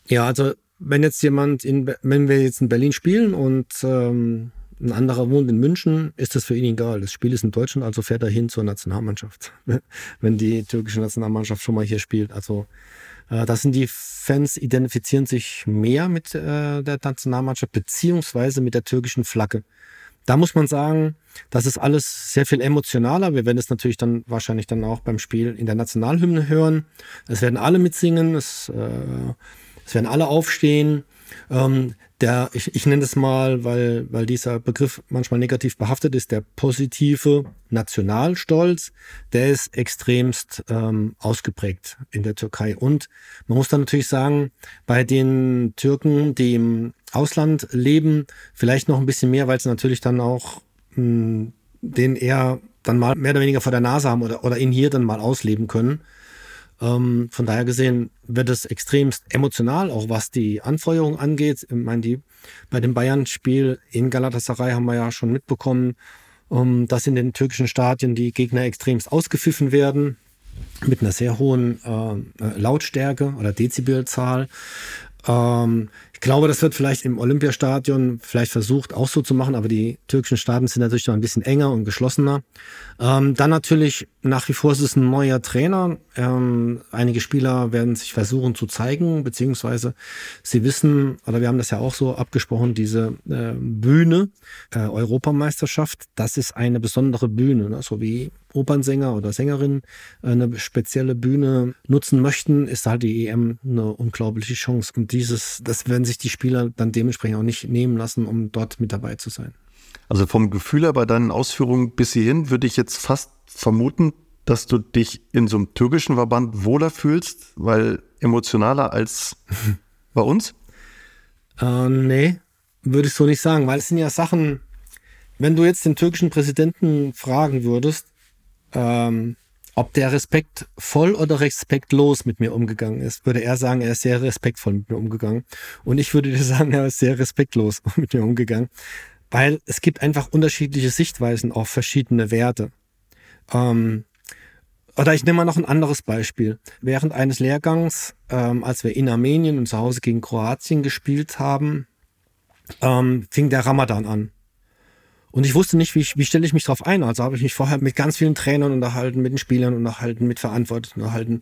Ja, also wenn jetzt jemand in, wenn wir jetzt in Berlin spielen und ähm, ein anderer wohnt in München, ist das für ihn egal. Das Spiel ist in Deutschland, also fährt er hin zur Nationalmannschaft, *laughs* wenn die türkische Nationalmannschaft schon mal hier spielt. Also äh, da sind die Fans identifizieren sich mehr mit äh, der Nationalmannschaft beziehungsweise mit der türkischen Flagge. Da muss man sagen, das ist alles sehr viel emotionaler. Wir werden es natürlich dann wahrscheinlich dann auch beim Spiel in der Nationalhymne hören. Es werden alle mitsingen, es, äh, es werden alle aufstehen. Ähm, der, ich, ich nenne es mal, weil, weil dieser Begriff manchmal negativ behaftet ist, der positive Nationalstolz, der ist extremst ähm, ausgeprägt in der Türkei. Und man muss dann natürlich sagen, bei den Türken, die im Ausland leben, vielleicht noch ein bisschen mehr, weil sie natürlich dann auch mh, hm, den eher dann mal mehr oder weniger vor der Nase haben oder, oder ihn hier dann mal ausleben können. Ähm, von daher gesehen wird es extremst emotional, auch was die Anfeuerung angeht. Ich meine, die, bei dem Bayern-Spiel in Galatasaray haben wir ja schon mitbekommen, ähm, dass in den türkischen Stadien die Gegner extremst ausgepfiffen werden mit einer sehr hohen äh, Lautstärke oder Dezibelzahl. Ähm, ich glaube, das wird vielleicht im Olympiastadion vielleicht versucht auch so zu machen, aber die türkischen Staaten sind natürlich noch ein bisschen enger und geschlossener. Ähm, dann natürlich nach wie vor ist es ein neuer Trainer. Ähm, einige Spieler werden sich versuchen zu zeigen, beziehungsweise sie wissen, oder wir haben das ja auch so abgesprochen, diese äh, Bühne, äh, Europameisterschaft, das ist eine besondere Bühne, ne? so wie Opernsänger oder Sängerin eine spezielle Bühne nutzen möchten, ist halt die EM eine unglaubliche Chance. Und dieses, das werden sich die Spieler dann dementsprechend auch nicht nehmen lassen, um dort mit dabei zu sein. Also vom Gefühl her bei deinen Ausführungen bis hierhin würde ich jetzt fast vermuten, dass du dich in so einem türkischen Verband wohler fühlst, weil emotionaler als *laughs* bei uns? Äh, nee, würde ich so nicht sagen, weil es sind ja Sachen, wenn du jetzt den türkischen Präsidenten fragen würdest, ähm, ob der respektvoll oder respektlos mit mir umgegangen ist, würde er sagen, er ist sehr respektvoll mit mir umgegangen. Und ich würde dir *laughs* sagen, er ist sehr respektlos *laughs* mit mir umgegangen, weil es gibt einfach unterschiedliche Sichtweisen auf verschiedene Werte. Ähm, oder ich nehme mal noch ein anderes Beispiel. Während eines Lehrgangs, ähm, als wir in Armenien und zu Hause gegen Kroatien gespielt haben, ähm, fing der Ramadan an. Und ich wusste nicht, wie, wie stelle ich mich darauf ein. Also habe ich mich vorher mit ganz vielen Trainern unterhalten, mit den Spielern unterhalten, mit Verantwortlichen unterhalten.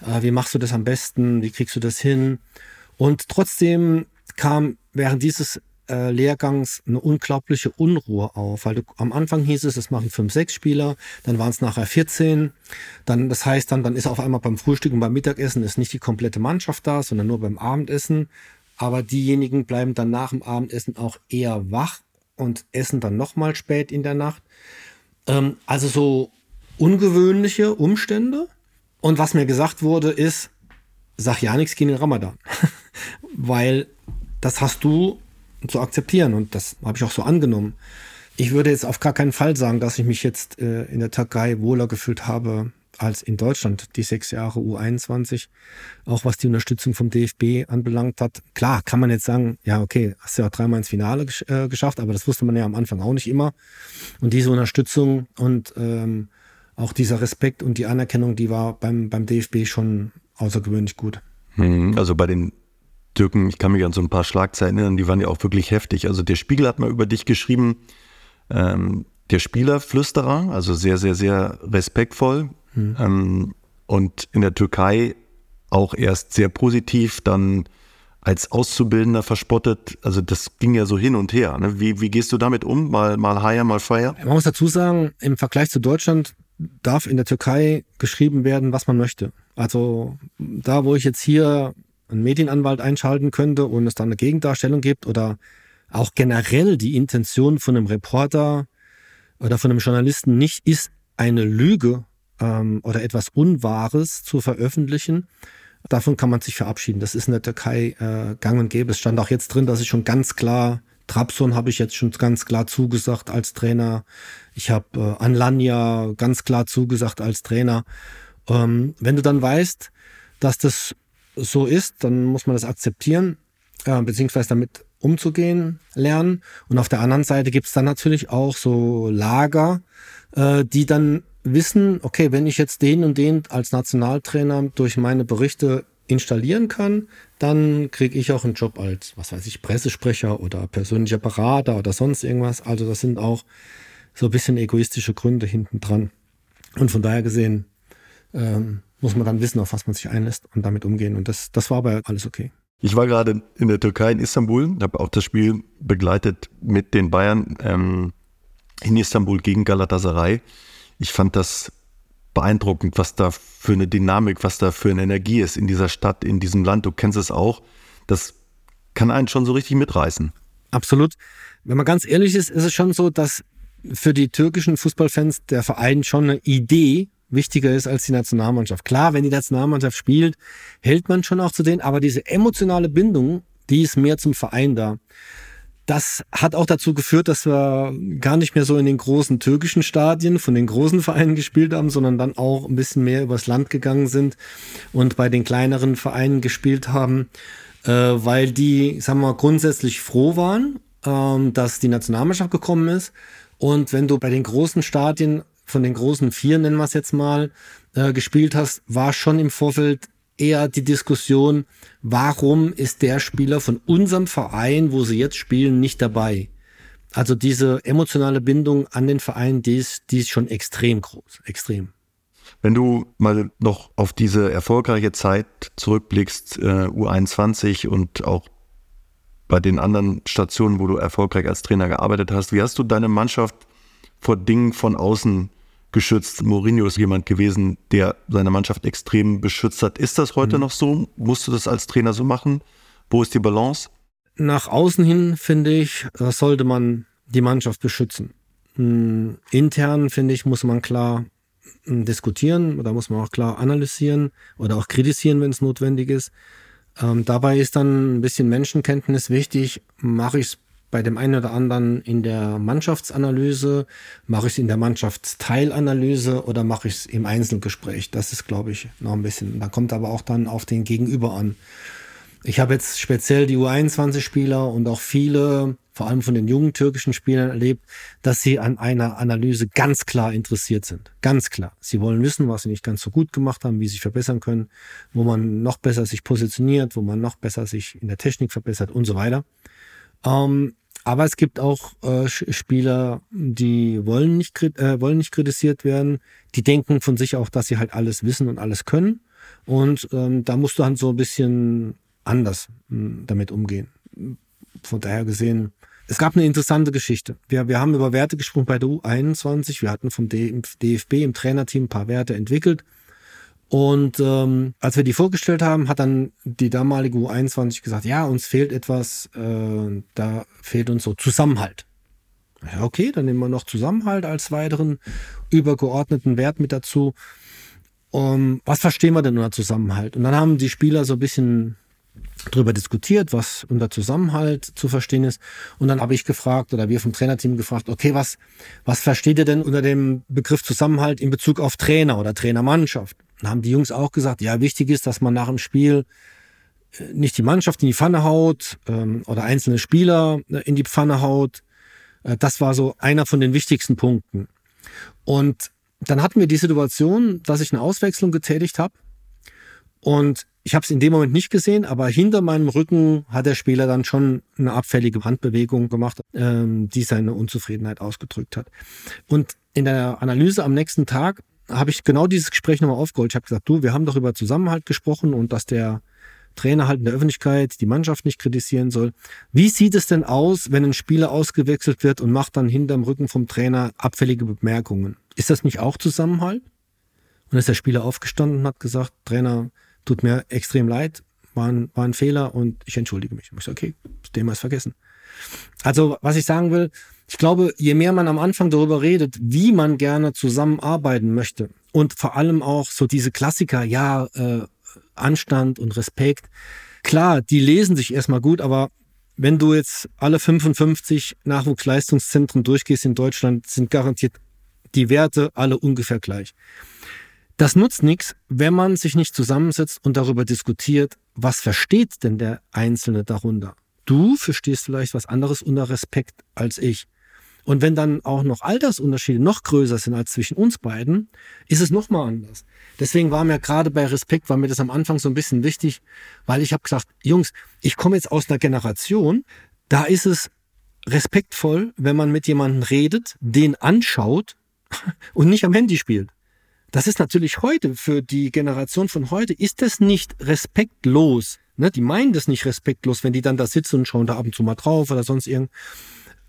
Äh, wie machst du das am besten? Wie kriegst du das hin? Und trotzdem kam während dieses äh, Lehrgangs eine unglaubliche Unruhe auf, weil du, am Anfang hieß es, es machen fünf, sechs Spieler, dann waren es nachher 14, dann, das heißt dann, dann ist auf einmal beim Frühstück und beim Mittagessen ist nicht die komplette Mannschaft da, sondern nur beim Abendessen, aber diejenigen bleiben dann nach dem Abendessen auch eher wach und essen dann nochmal spät in der Nacht. Ähm, also so ungewöhnliche Umstände. Und was mir gesagt wurde, ist, sag ja nichts gegen den Ramadan. *laughs* Weil das hast du zu akzeptieren und das habe ich auch so angenommen. Ich würde jetzt auf gar keinen Fall sagen, dass ich mich jetzt äh, in der Türkei wohler gefühlt habe als in Deutschland, die sechs Jahre U21, auch was die Unterstützung vom DFB anbelangt hat. Klar, kann man jetzt sagen, ja, okay, hast du ja dreimal ins Finale gesch äh, geschafft, aber das wusste man ja am Anfang auch nicht immer. Und diese Unterstützung und ähm, auch dieser Respekt und die Anerkennung, die war beim, beim DFB schon außergewöhnlich gut. Mhm, also bei den Türken, ich kann mich an so ein paar Schlagzeilen erinnern, die waren ja auch wirklich heftig. Also der Spiegel hat mal über dich geschrieben, ähm, der Spielerflüsterer, also sehr, sehr, sehr respektvoll, Mhm. Ähm, und in der Türkei auch erst sehr positiv, dann als Auszubildender verspottet. Also das ging ja so hin und her. Ne? Wie, wie gehst du damit um? Mal, mal higher, mal fire? Man muss dazu sagen, im Vergleich zu Deutschland darf in der Türkei geschrieben werden, was man möchte. Also da, wo ich jetzt hier einen Medienanwalt einschalten könnte und es dann eine Gegendarstellung gibt oder auch generell die Intention von einem Reporter oder von einem Journalisten nicht ist, eine Lüge ähm, oder etwas Unwahres zu veröffentlichen. Davon kann man sich verabschieden. Das ist in der Türkei äh, gang und gäbe. Es stand auch jetzt drin, dass ich schon ganz klar, Trabzon habe ich jetzt schon ganz klar zugesagt als Trainer. Ich habe äh, Anlanya ganz klar zugesagt als Trainer. Ähm, wenn du dann weißt, dass das so ist, dann muss man das akzeptieren, äh, beziehungsweise damit umzugehen lernen. Und auf der anderen Seite gibt es dann natürlich auch so Lager, äh, die dann wissen, okay, wenn ich jetzt den und den als Nationaltrainer durch meine Berichte installieren kann, dann kriege ich auch einen Job als, was weiß ich, Pressesprecher oder persönlicher Berater oder sonst irgendwas. Also das sind auch so ein bisschen egoistische Gründe hinten dran. Und von daher gesehen ähm, muss man dann wissen, auf was man sich einlässt und damit umgehen. Und das, das war aber alles okay. Ich war gerade in der Türkei, in Istanbul, habe auch das Spiel begleitet mit den Bayern ähm, in Istanbul gegen Galatasaray. Ich fand das beeindruckend, was da für eine Dynamik, was da für eine Energie ist in dieser Stadt, in diesem Land. Du kennst es auch. Das kann einen schon so richtig mitreißen. Absolut. Wenn man ganz ehrlich ist, ist es schon so, dass für die türkischen Fußballfans der Verein schon eine Idee wichtiger ist als die Nationalmannschaft. Klar, wenn die Nationalmannschaft spielt, hält man schon auch zu denen, aber diese emotionale Bindung, die ist mehr zum Verein da. Das hat auch dazu geführt, dass wir gar nicht mehr so in den großen türkischen Stadien von den großen Vereinen gespielt haben, sondern dann auch ein bisschen mehr übers Land gegangen sind und bei den kleineren Vereinen gespielt haben, äh, weil die, sagen wir mal, grundsätzlich froh waren, ähm, dass die Nationalmannschaft gekommen ist. Und wenn du bei den großen Stadien von den großen vier, nennen wir es jetzt mal, äh, gespielt hast, war schon im Vorfeld eher die Diskussion, warum ist der Spieler von unserem Verein, wo sie jetzt spielen, nicht dabei? Also diese emotionale Bindung an den Verein, die ist, die ist schon extrem groß, extrem. Wenn du mal noch auf diese erfolgreiche Zeit zurückblickst, äh, U21 und auch bei den anderen Stationen, wo du erfolgreich als Trainer gearbeitet hast, wie hast du deine Mannschaft vor Dingen von außen geschützt. Mourinho ist jemand gewesen, der seine Mannschaft extrem beschützt hat. Ist das heute mhm. noch so? Musst du das als Trainer so machen? Wo ist die Balance? Nach außen hin, finde ich, äh, sollte man die Mannschaft beschützen. Hm, intern, finde ich, muss man klar hm, diskutieren oder muss man auch klar analysieren oder auch kritisieren, wenn es notwendig ist. Ähm, dabei ist dann ein bisschen Menschenkenntnis wichtig. Mache ich es bei dem einen oder anderen in der Mannschaftsanalyse, mache ich es in der Mannschaftsteilanalyse oder mache ich es im Einzelgespräch. Das ist, glaube ich, noch ein bisschen. Da kommt aber auch dann auf den Gegenüber an. Ich habe jetzt speziell die U21-Spieler und auch viele, vor allem von den jungen türkischen Spielern erlebt, dass sie an einer Analyse ganz klar interessiert sind. Ganz klar. Sie wollen wissen, was sie nicht ganz so gut gemacht haben, wie sie sich verbessern können, wo man noch besser sich positioniert, wo man noch besser sich in der Technik verbessert und so weiter. Ähm, aber es gibt auch äh, Spieler, die wollen nicht, äh, wollen nicht kritisiert werden. Die denken von sich auch, dass sie halt alles wissen und alles können. Und ähm, da musst du dann so ein bisschen anders mh, hm, damit umgehen. Von daher gesehen, es gab eine interessante Geschichte. Wir, wir haben über Werte gesprochen bei der U21. Wir hatten vom DFB im Trainerteam ein paar Werte entwickelt. Und ähm, als wir die vorgestellt haben, hat dann die damalige U21 gesagt, ja, uns fehlt etwas, äh, da fehlt uns so Zusammenhalt. Ja, okay, dann nehmen wir noch Zusammenhalt als weiteren übergeordneten Wert mit dazu. Um, was verstehen wir denn unter Zusammenhalt? Und dann haben die Spieler so ein bisschen drüber diskutiert, was unter Zusammenhalt zu verstehen ist. Und dann habe ich gefragt oder wir vom Trainerteam gefragt, okay, was, was versteht ihr denn unter dem Begriff Zusammenhalt in Bezug auf Trainer oder Trainermannschaft? Dann haben die Jungs auch gesagt, ja, wichtig ist, dass man nach dem Spiel äh, nicht die Mannschaft in die Pfanne haut ähm, oder einzelne Spieler äh, in die Pfanne haut. Äh, das war so einer von den wichtigsten Punkten. Und dann hatten wir die Situation, dass ich eine Auswechslung getätigt habe und ich habe es in dem Moment nicht gesehen, aber hinter meinem Rücken hat der Spieler dann schon eine abfällige Handbewegung gemacht, ähm, die seine Unzufriedenheit ausgedrückt hat. Und in der Analyse am nächsten Tag habe ich genau dieses Gespräch nochmal aufgeholt. Ich habe gesagt, du, wir haben doch über Zusammenhalt gesprochen und dass der Trainer halt in der Öffentlichkeit die Mannschaft nicht kritisieren soll. Wie sieht es denn aus, wenn ein Spieler ausgewechselt wird und macht dann hinterm Rücken vom Trainer abfällige Bemerkungen? Ist das nicht auch Zusammenhalt? Und ist der Spieler aufgestanden und hat gesagt, Trainer, tut mir extrem leid, war ein, war ein Fehler und ich entschuldige mich. Ich so, okay, das Thema ist vergessen. Also, was ich sagen will, ich glaube, je mehr man am Anfang darüber redet, wie man gerne zusammenarbeiten möchte und vor allem auch so diese Klassiker, ja, äh, Anstand und Respekt, klar, die lesen sich erstmal gut, aber wenn du jetzt alle 55 Nachwuchsleistungszentren durchgehst in Deutschland, sind garantiert die Werte alle ungefähr gleich. Das nutzt nichts, wenn man sich nicht zusammensetzt und darüber diskutiert, was versteht denn der Einzelne darunter. Du verstehst vielleicht was anderes unter Respekt als ich. Und wenn dann auch noch Altersunterschiede noch größer sind als zwischen uns beiden, ist es noch mal anders. Deswegen war mir gerade bei Respekt, war mir das am Anfang so ein bisschen wichtig, weil ich habe gesagt, Jungs, ich komme jetzt aus einer Generation, da ist es respektvoll, wenn man mit jemandem redet, den anschaut *laughs* und nicht am Handy spielt. Das ist natürlich heute, für die Generation von heute, ist das nicht respektlos. Ne? Die meinen das nicht respektlos, wenn die dann da sitzen und schauen da ab und zu mal drauf oder sonst irgend.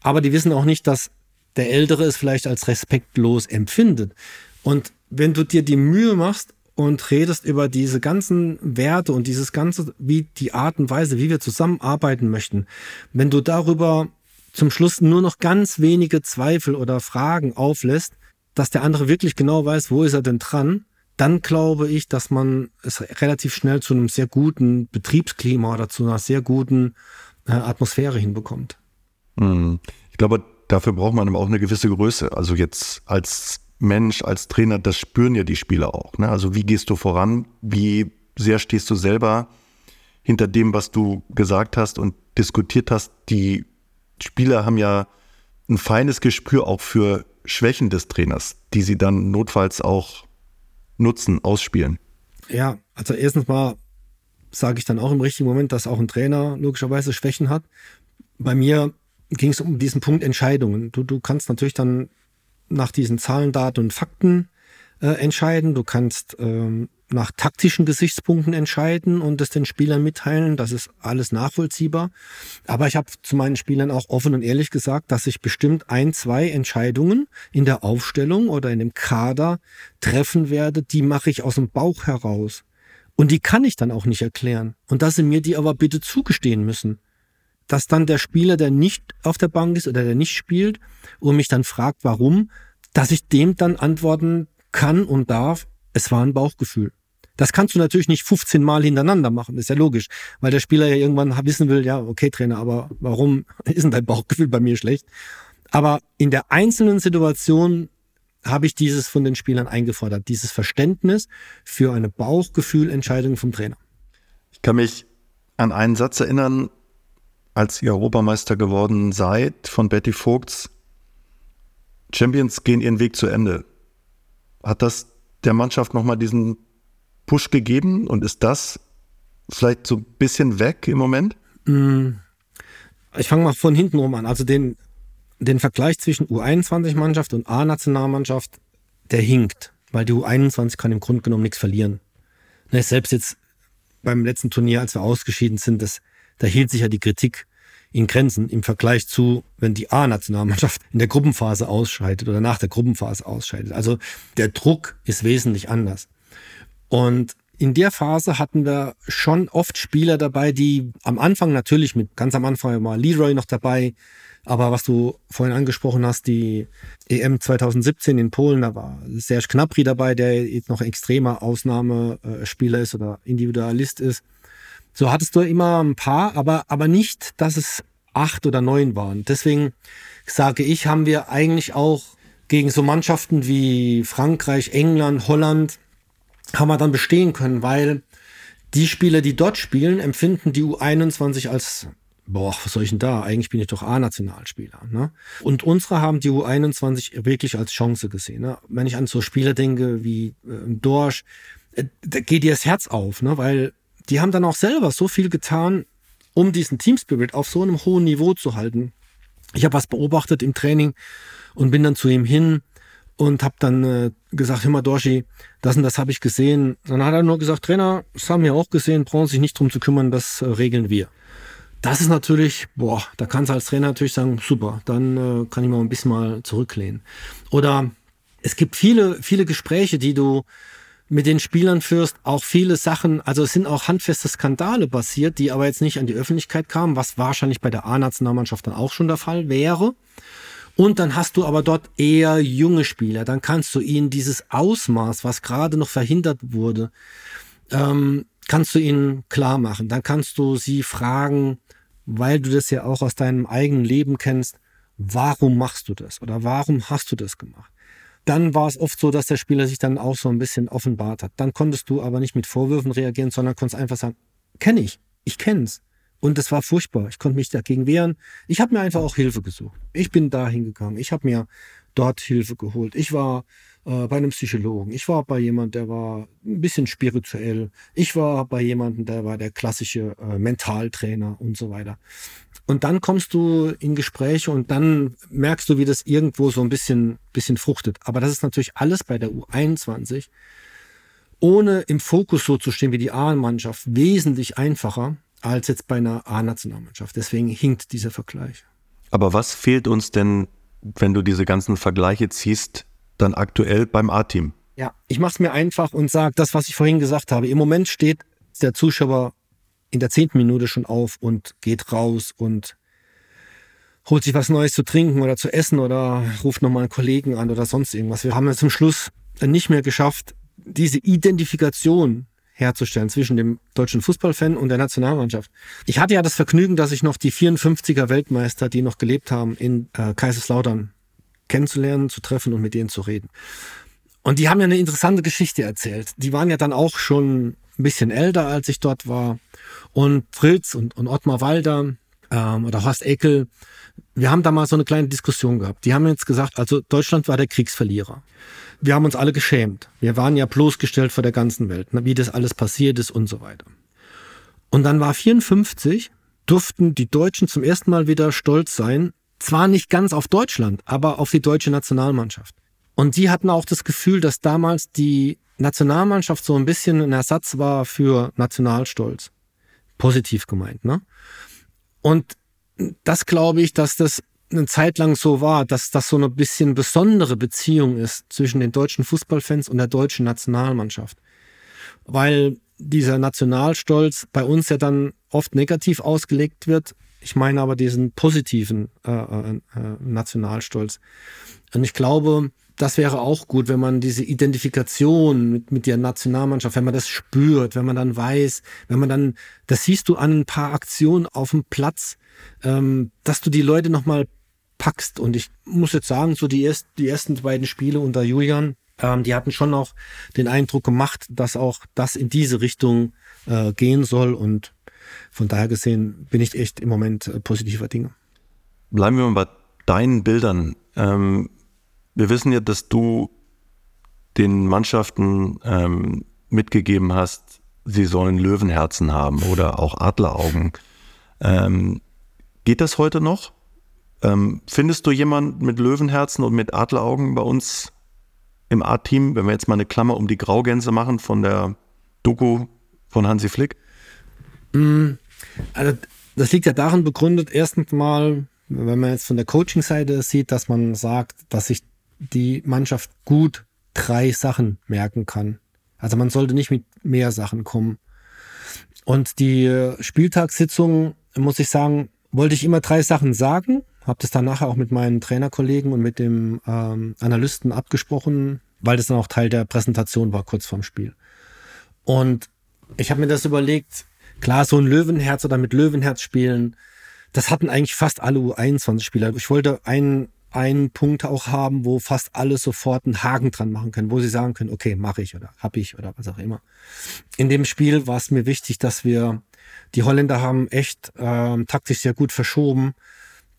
Aber die wissen auch nicht, dass der Ältere es vielleicht als respektlos empfindet. Und wenn du dir die Mühe machst und redest über diese ganzen Werte und dieses ganze, wie die Art und Weise, wie wir zusammenarbeiten möchten, wenn du darüber zum Schluss nur noch ganz wenige Zweifel oder Fragen auflässt, dass der andere wirklich genau weiß, wo ist er denn dran, dann glaube ich, dass man es relativ schnell zu einem sehr guten Betriebsklima oder zu einer sehr guten äh, Atmosphäre hinbekommt. Hm. Ich glaube, dafür braucht man aber auch eine gewisse Größe. Also jetzt als Mensch, als Trainer, das spüren ja die Spieler auch. Ne? Also wie gehst du voran? Wie sehr stehst du selber hinter dem, was du gesagt hast und diskutiert hast? Die Spieler haben ja ein feines Gespür auch für Schwächen des Trainers, die sie dann notfalls auch nutzen, ausspielen. Ja, also erstens mal sage ich dann auch im richtigen Moment, dass auch ein Trainer logischerweise Schwächen hat. Bei mir ging es um diesen Punkt Entscheidungen. Du, du kannst natürlich dann nach diesen Zahlen, Daten und Fakten äh, entscheiden. Du kannst ähm, nach taktischen Gesichtspunkten entscheiden und es den Spielern mitteilen. Das ist alles nachvollziehbar. Aber ich habe zu meinen Spielern auch offen und ehrlich gesagt, dass ich bestimmt ein, zwei Entscheidungen in der Aufstellung oder in dem Kader treffen werde, die mache ich aus dem Bauch heraus. Und die kann ich dann auch nicht erklären. Und dass sie mir die aber bitte zugestehen müssen. Dass dann der Spieler, der nicht auf der Bank ist oder der nicht spielt und mich dann fragt, warum, dass ich dem dann antworten kann und darf, es war ein Bauchgefühl. Das kannst du natürlich nicht 15 Mal hintereinander machen, ist ja logisch, weil der Spieler ja irgendwann wissen will, ja, okay, Trainer, aber warum *laughs* ist denn dein Bauchgefühl bei mir schlecht? Aber in der einzelnen Situation habe ich dieses von den Spielern eingefordert, dieses Verständnis für eine Bauchgefühlentscheidung vom Trainer. Ich kann mich an einen Satz erinnern, als ihr Europameister geworden seid von Betty Vogts. Champions gehen ihren Weg zu Ende. Hat das der Mannschaft nochmal diesen Push gegeben und ist das vielleicht so ein bisschen weg im Moment? Mm. Ich fange mal von hinten rum an. Also den, den Vergleich zwischen U21-Mannschaft und A-Nationalmannschaft, der hinkt, weil die U21 kann im Grunde genommen nichts verlieren. Ne, selbst jetzt beim letzten Turnier, als wir ausgeschieden sind, das, da hielt sich ja die Kritik in Grenzen im Vergleich zu, wenn die A-Nationalmannschaft in der Gruppenphase ausscheidet oder nach der Gruppenphase ausscheidet. Also der Druck ist wesentlich anders. Und in der Phase hatten wir schon oft Spieler dabei, die am Anfang natürlich mit, ganz am Anfang war Leroy noch dabei, aber was du vorhin angesprochen hast, die EM 2017 in Polen, da war Serge Knapri dabei, der jetzt noch extremer Ausnahmespieler ist oder Individualist ist. So hattest du immer ein paar, aber, aber nicht, dass es acht oder neun waren. Deswegen sage ich, haben wir eigentlich auch gegen so Mannschaften wie Frankreich, England, Holland, haben wir dann bestehen können, weil die Spieler, die dort spielen, empfinden die U21 als boah, was soll ich denn da? Eigentlich bin ich doch A-Nationalspieler. Ne? Und unsere haben die U21 wirklich als Chance gesehen. Ne? Wenn ich an so Spieler denke wie äh, Dorsch, äh, da geht dir das Herz auf, ne? weil die haben dann auch selber so viel getan, um diesen Teamspirit auf so einem hohen Niveau zu halten. Ich habe was beobachtet im Training und bin dann zu ihm hin und habe dann äh, gesagt, hör mal Dorshi, das und das habe ich gesehen. Dann hat er nur gesagt, Trainer, das haben wir auch gesehen, brauchen sich nicht drum zu kümmern, das äh, regeln wir. Das ist natürlich, boah, da kannst du als Trainer natürlich sagen, super, dann äh, kann ich mal ein bisschen mal zurücklehnen. Oder es gibt viele, viele Gespräche, die du mit den Spielern führst, auch viele Sachen, also es sind auch handfeste Skandale passiert, die aber jetzt nicht an die Öffentlichkeit kamen, was wahrscheinlich bei der A-Nationalmannschaft dann auch schon der Fall wäre. Und dann hast du aber dort eher junge Spieler, dann kannst du ihnen dieses Ausmaß, was gerade noch verhindert wurde, ähm, kannst du ihnen klar machen. Dann kannst du sie fragen, weil du das ja auch aus deinem eigenen Leben kennst, warum machst du das oder warum hast du das gemacht? Dann war es oft so, dass der Spieler sich dann auch so ein bisschen offenbart hat. Dann konntest du aber nicht mit Vorwürfen reagieren, sondern konntest einfach sagen, kenne ich, ich kenn's. Und es war furchtbar. Ich konnte mich dagegen wehren. Ich habe mir einfach auch Hilfe gesucht. Ich bin da hingegangen. Ich habe mir dort Hilfe geholt. Ich war äh, bei einem Psychologen. Ich war bei jemand, der war ein bisschen spirituell. Ich war bei jemandem, der war der klassische äh, Mentaltrainer und so weiter. Und dann kommst du in Gespräche und dann merkst du, wie das irgendwo so ein bisschen, bisschen fruchtet. Aber das ist natürlich alles bei der U21 ohne im Fokus so zu stehen wie die A-Mannschaft wesentlich einfacher als jetzt bei einer A-Nationalmannschaft. Deswegen hinkt dieser Vergleich. Aber was fehlt uns denn, wenn du diese ganzen Vergleiche ziehst, dann aktuell beim A-Team? Ja, ich mache es mir einfach und sage das, was ich vorhin gesagt habe. Im Moment steht der Zuschauer in der zehnten Minute schon auf und geht raus und holt sich was Neues zu trinken oder zu essen oder ruft nochmal einen Kollegen an oder sonst irgendwas. Wir haben ja zum Schluss nicht mehr geschafft, diese Identifikation herzustellen zwischen dem deutschen Fußballfan und der Nationalmannschaft. Ich hatte ja das Vergnügen, dass ich noch die 54er Weltmeister, die noch gelebt haben, in äh, Kaiserslautern kennenzulernen, zu treffen und mit denen zu reden. Und die haben ja eine interessante Geschichte erzählt. Die waren ja dann auch schon ein bisschen älter, als ich dort war. Und Fritz und, und Ottmar Walder ähm, oder Horst Eckel, wir haben da mal so eine kleine Diskussion gehabt. Die haben jetzt gesagt, also Deutschland war der Kriegsverlierer. Wir haben uns alle geschämt. Wir waren ja bloßgestellt vor der ganzen Welt, ne, wie das alles passiert ist und so weiter. Und dann war 54, durften die Deutschen zum ersten Mal wieder stolz sein, zwar nicht ganz auf Deutschland, aber auf die deutsche Nationalmannschaft. Und die hatten auch das Gefühl, dass damals die Nationalmannschaft so ein bisschen ein Ersatz war für Nationalstolz. Positiv gemeint, ne? Und das glaube ich, dass das eine Zeit lang so war, dass das so eine bisschen besondere Beziehung ist zwischen den deutschen Fußballfans und der deutschen Nationalmannschaft. Weil dieser Nationalstolz bei uns ja dann oft negativ ausgelegt wird. Ich meine aber diesen positiven äh, äh, äh Nationalstolz. Und ich glaube, das wäre auch gut, wenn man diese Identifikation mit, mit der Nationalmannschaft, wenn man das spürt, wenn man dann weiß, wenn man dann, das siehst du an ein paar Aktionen auf dem Platz, ähm, dass du die Leute nochmal packst. Und ich muss jetzt sagen, so die, erst, die ersten beiden Spiele unter Julian, ähm, die hatten schon auch den Eindruck gemacht, dass auch das in diese Richtung äh, gehen soll. Und von daher gesehen bin ich echt im Moment äh, positiver Dinge. Bleiben wir mal bei deinen Bildern. Ähm, wir wissen ja, dass du den Mannschaften ähm, mitgegeben hast, sie sollen Löwenherzen haben oder auch Adleraugen. Ähm, geht das heute noch? Ähm, findest du jemanden mit Löwenherzen und mit Adleraugen bei uns im A-Team, wenn wir jetzt mal eine Klammer um die Graugänse machen von der Doku von Hansi Flick? Mm, also das liegt ja darin begründet, erstens mal, wenn man jetzt von der Coaching-Seite sieht, dass man sagt, dass sich die Mannschaft gut drei Sachen merken kann. Also man sollte nicht mit mehr Sachen kommen. Und die Spieltagssitzung, muss ich sagen, wollte ich immer drei Sachen sagen, habe das dann nachher auch mit meinen Trainerkollegen und mit dem ähm, Analysten abgesprochen, weil das dann auch Teil der Präsentation war, kurz vorm Spiel. Und ich habe mir das überlegt, klar, so ein Löwenherz oder mit Löwenherz spielen, das hatten eigentlich fast alle U21-Spieler. Ich wollte einen einen Punkt auch haben, wo fast alle sofort einen Haken dran machen können, wo sie sagen können, okay, mache ich oder hab ich oder was auch immer. In dem Spiel war es mir wichtig, dass wir, die Holländer haben echt ähm, taktisch sehr gut verschoben.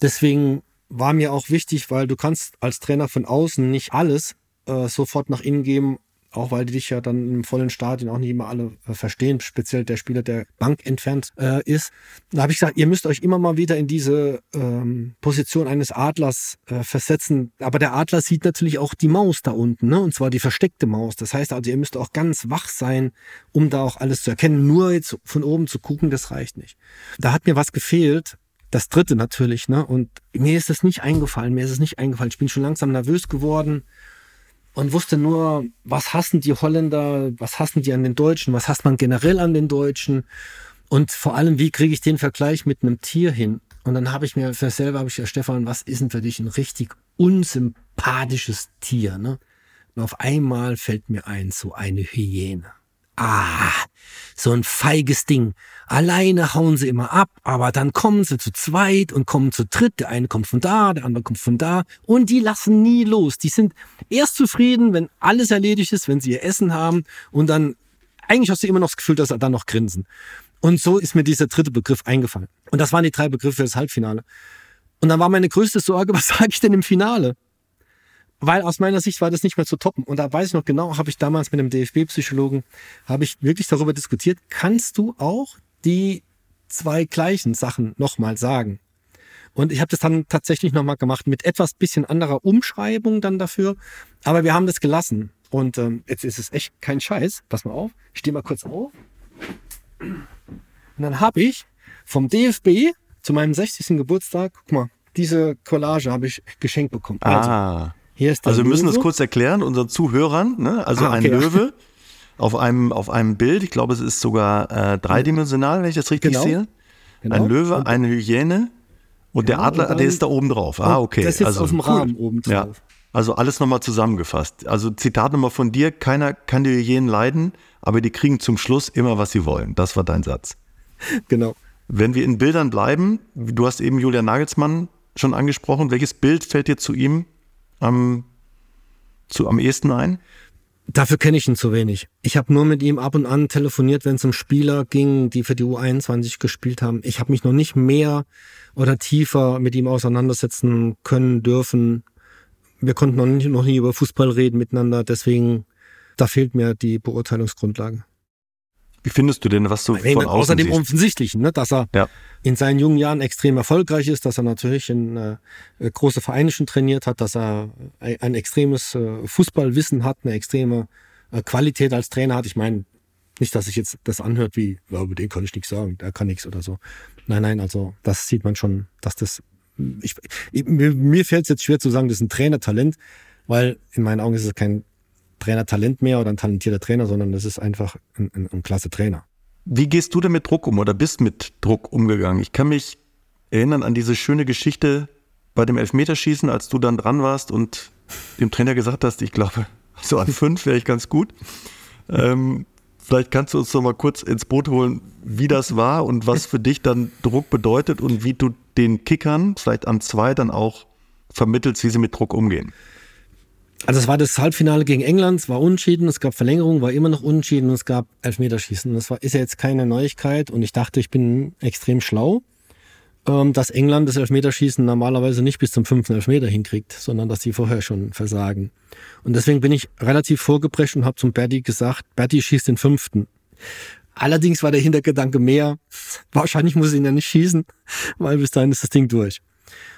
Deswegen war mir auch wichtig, weil du kannst als Trainer von außen nicht alles äh, sofort nach innen geben auch weil die dich ja dann im vollen Stadion auch nicht immer alle äh, verstehen, speziell der Spieler, der Bank entfernt äh, ist. Da habe ich gesagt, ihr müsst euch immer mal wieder in diese ähm, Position eines Adlers äh, versetzen. Aber der Adler sieht natürlich auch die Maus da unten, ne? und zwar die versteckte Maus. Das heißt also, ihr müsst auch ganz wach sein, um da auch alles zu erkennen. Nur jetzt von oben zu gucken, das reicht nicht. Da hat mir was gefehlt, das dritte natürlich, ne? Und mir ist das nicht eingefallen, mir ist es nicht eingefallen. Ich bin schon langsam nervös geworden und wusste nur, was hassen die Holländer, was hassen die an den Deutschen, was hasst man generell an den Deutschen und vor allem, wie kriege ich den Vergleich mit einem Tier hin? Und dann habe ich mir für selber, habe ich ja, Stefan, was ist denn für dich ein richtig unsympathisches Tier? Ne? Und auf einmal fällt mir ein, so eine Hyäne. Ah, so ein feiges Ding. Alleine hauen sie immer ab, aber dann kommen sie zu zweit und kommen zu dritt. Der eine kommt von da, der andere kommt von da und die lassen nie los. Die sind erst zufrieden, wenn alles erledigt ist, wenn sie ihr Essen haben und dann eigentlich hast du immer noch das Gefühl, dass sie dann noch grinsen. Und so ist mir dieser dritte Begriff eingefallen. Und das waren die drei Begriffe für das Halbfinale. Und dann war meine größte Sorge, *laughs* was sage ich denn im Finale? Weil aus meiner Sicht war das nicht mehr zu toppen. Und da weiß ich noch genau, habe ich damals mit einem DFB-Psychologen, habe ich wirklich darüber diskutiert, kannst du auch die zwei gleichen Sachen nochmal sagen? Und ich habe das dann tatsächlich nochmal gemacht mit etwas bisschen anderer Umschreibung dann dafür. Aber wir haben das gelassen. Und ähm, jetzt ist es echt kein Scheiß. Pass mal auf. Ich stehe mal kurz auf. Und dann habe ich vom DFB zu meinem 60. Geburtstag, guck mal, diese Collage habe ich geschenkt bekommen. Also, ah. Also wir müssen das kurz erklären, unseren Zuhörern. Ne? Also ah, okay, ein Löwe *laughs* auf, einem, auf einem Bild, ich glaube, es ist sogar äh, dreidimensional, wenn ich das richtig genau. sehe. Genau. Ein Löwe, und, eine Hyäne und genau, der Adler, und dann, der ist da oben drauf. Ah, okay. Das ist also, auf dem cool. Rahmen oben drauf. Ja. Also alles nochmal zusammengefasst. Also Zitat nochmal von dir, keiner kann die Hyänen leiden, aber die kriegen zum Schluss immer, was sie wollen. Das war dein Satz. *laughs* Genau. Wenn wir in Bildern bleiben, du hast eben Julian Nagelsmann schon angesprochen, welches Bild fällt dir zu ihm am, zu, am ehesten ein? Dafür kenne ich ihn zu wenig. Ich habe nur mit ihm ab und an telefoniert, wenn es um Spieler ging, die für die U21 gespielt haben. Ich habe mich noch nicht mehr oder tiefer mit ihm auseinandersetzen können dürfen. Wir konnten noch, nicht, noch nie über Fußball reden miteinander, deswegen da fehlt mir die Beurteilungsgrundlage. Wie findest du denn, was du von außen Außer dem Offensichtlichen, ne, dass er ja. in seinen jungen Jahren extrem erfolgreich ist, dass er natürlich in äh, große Vereine schon trainiert hat, dass er ein extremes äh, Fußballwissen hat, eine extreme äh, Qualität als Trainer hat. Ich meine, nicht, dass sich jetzt das anhört wie, ja, über den kann ich nichts sagen, der kann nichts oder so. Nein, nein, also das sieht man schon, dass das, ich, mir, mir fällt es jetzt schwer zu sagen, das ist ein Trainertalent, weil in meinen Augen ist es kein Trainertalent mehr oder ein talentierter Trainer, sondern das ist einfach ein, ein, ein klasse Trainer. Wie gehst du denn mit Druck um oder bist mit Druck umgegangen? Ich kann mich erinnern an diese schöne Geschichte bei dem Elfmeterschießen, als du dann dran warst und dem Trainer gesagt hast, ich glaube, so an fünf wäre ich ganz gut. Ähm, vielleicht kannst du uns noch mal kurz ins Boot holen, wie das war und was für dich dann Druck bedeutet und wie du den Kickern vielleicht an zwei dann auch vermittelst, wie sie mit Druck umgehen. Also es war das Halbfinale gegen England, es war unentschieden, es gab Verlängerung, war immer noch unentschieden und es gab Elfmeterschießen. Das war, ist ja jetzt keine Neuigkeit und ich dachte, ich bin extrem schlau, ähm, dass England das Elfmeterschießen normalerweise nicht bis zum fünften Elfmeter hinkriegt, sondern dass sie vorher schon versagen. Und deswegen bin ich relativ vorgeprescht und habe zum Berti gesagt, Berti schießt den fünften. Allerdings war der Hintergedanke mehr, *laughs* wahrscheinlich muss ich ihn ja nicht schießen, *laughs* weil bis dahin ist das Ding durch.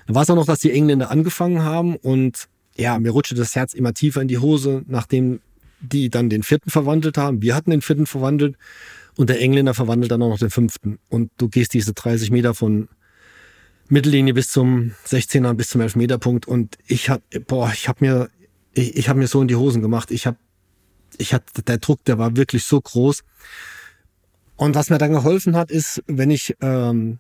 Dann war es auch noch, dass die Engländer angefangen haben und ja, mir rutschte das Herz immer tiefer in die Hose, nachdem die dann den vierten verwandelt haben. Wir hatten den vierten verwandelt und der Engländer verwandelt dann auch noch den fünften. Und du gehst diese 30 Meter von Mittellinie bis zum 16er, bis zum Elfmeterpunkt und ich hab, boah, ich hab mir, ich, ich hab mir so in die Hosen gemacht. Ich hab, ich hatte, der Druck, der war wirklich so groß. Und was mir dann geholfen hat, ist, wenn ich ähm,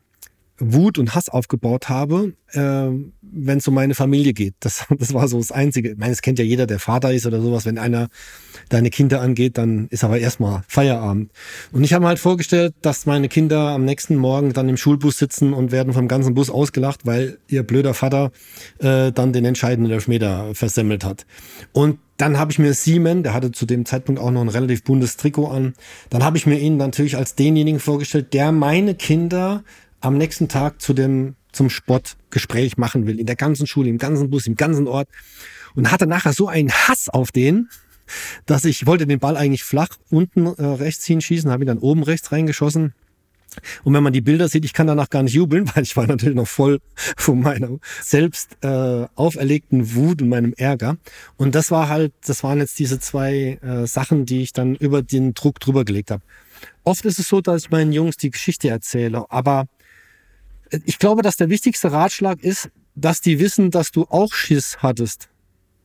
Wut und Hass aufgebaut habe, äh, wenn es um meine Familie geht. Das, *laughs* das war so das Einzige. Ich meine, es kennt ja jeder, der Vater ist oder sowas. Wenn einer deine Kinder angeht, dann ist aber erstmal Feierabend. Und ich habe mir halt vorgestellt, dass meine Kinder am nächsten Morgen dann im Schulbus sitzen und werden vom ganzen Bus ausgelacht, weil ihr blöder Vater äh, dann den entscheidenden Elfmeter versemmelt hat. Und dann habe ich mir Simon, der hatte zu dem Zeitpunkt auch noch ein relativ buntes Trikot an, dann habe ich mir ihn natürlich als denjenigen vorgestellt, der meine Kinder am nächsten Tag zu dem, zum Sportgespräch machen will, in der ganzen Schule, im ganzen Bus, im ganzen Ort. Und hatte nachher so einen Hass auf den, dass ich wollte den Ball eigentlich flach unten äh, rechts hinschießen, habe ihn dann oben rechts reingeschossen. Und wenn man die Bilder sieht, ich kann danach gar nicht jubeln, *laughs* weil ich war natürlich noch voll von meiner selbst äh, auferlegten Wut und meinem Ärger. Und das war halt, das waren jetzt diese zwei äh, Sachen, die ich dann über den Druck drüber gelegt habe. Oft ist es so, dass ich meinen Jungs die Geschichte erzähle, aber ich glaube, dass der wichtigste Ratschlag ist, dass die wissen, dass du auch Schiss hattest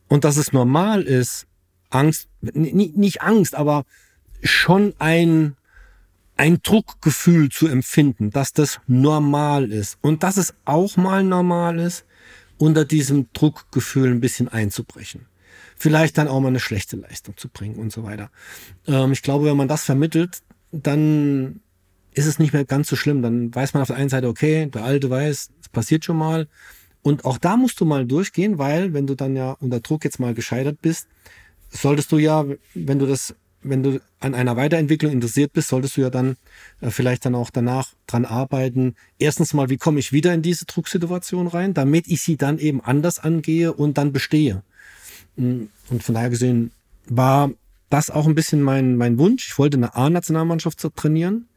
und dass es normal ist, Angst, nicht Angst, aber schon ein, ein Druckgefühl zu empfinden, dass das normal ist und dass es auch mal normal ist, unter diesem Druckgefühl ein bisschen einzubrechen. vielleicht dann auch mal eine schlechte Leistung zu bringen und so weiter. Ähm, ich glaube, wenn man das vermittelt, dann ist es nicht mehr ganz so schlimm. Dann weiß man auf der einen Seite, okay, der Alte weiß, es passiert schon mal. Und auch da musst du mal durchgehen, weil wenn du dann ja unter Druck jetzt mal gescheitert bist, solltest du ja, wenn du das, wenn du an einer Weiterentwicklung interessiert bist, solltest du ja dann äh, vielleicht dann auch danach dran arbeiten. Erstens mal, wie komme ich wieder in diese Drucksituation rein, damit ich sie dann eben anders angehe und dann bestehe. Mm, und von daher gesehen war das auch ein bisschen mein, mein Wunsch. Ich wollte eine A-Nationalmannschaft trainieren,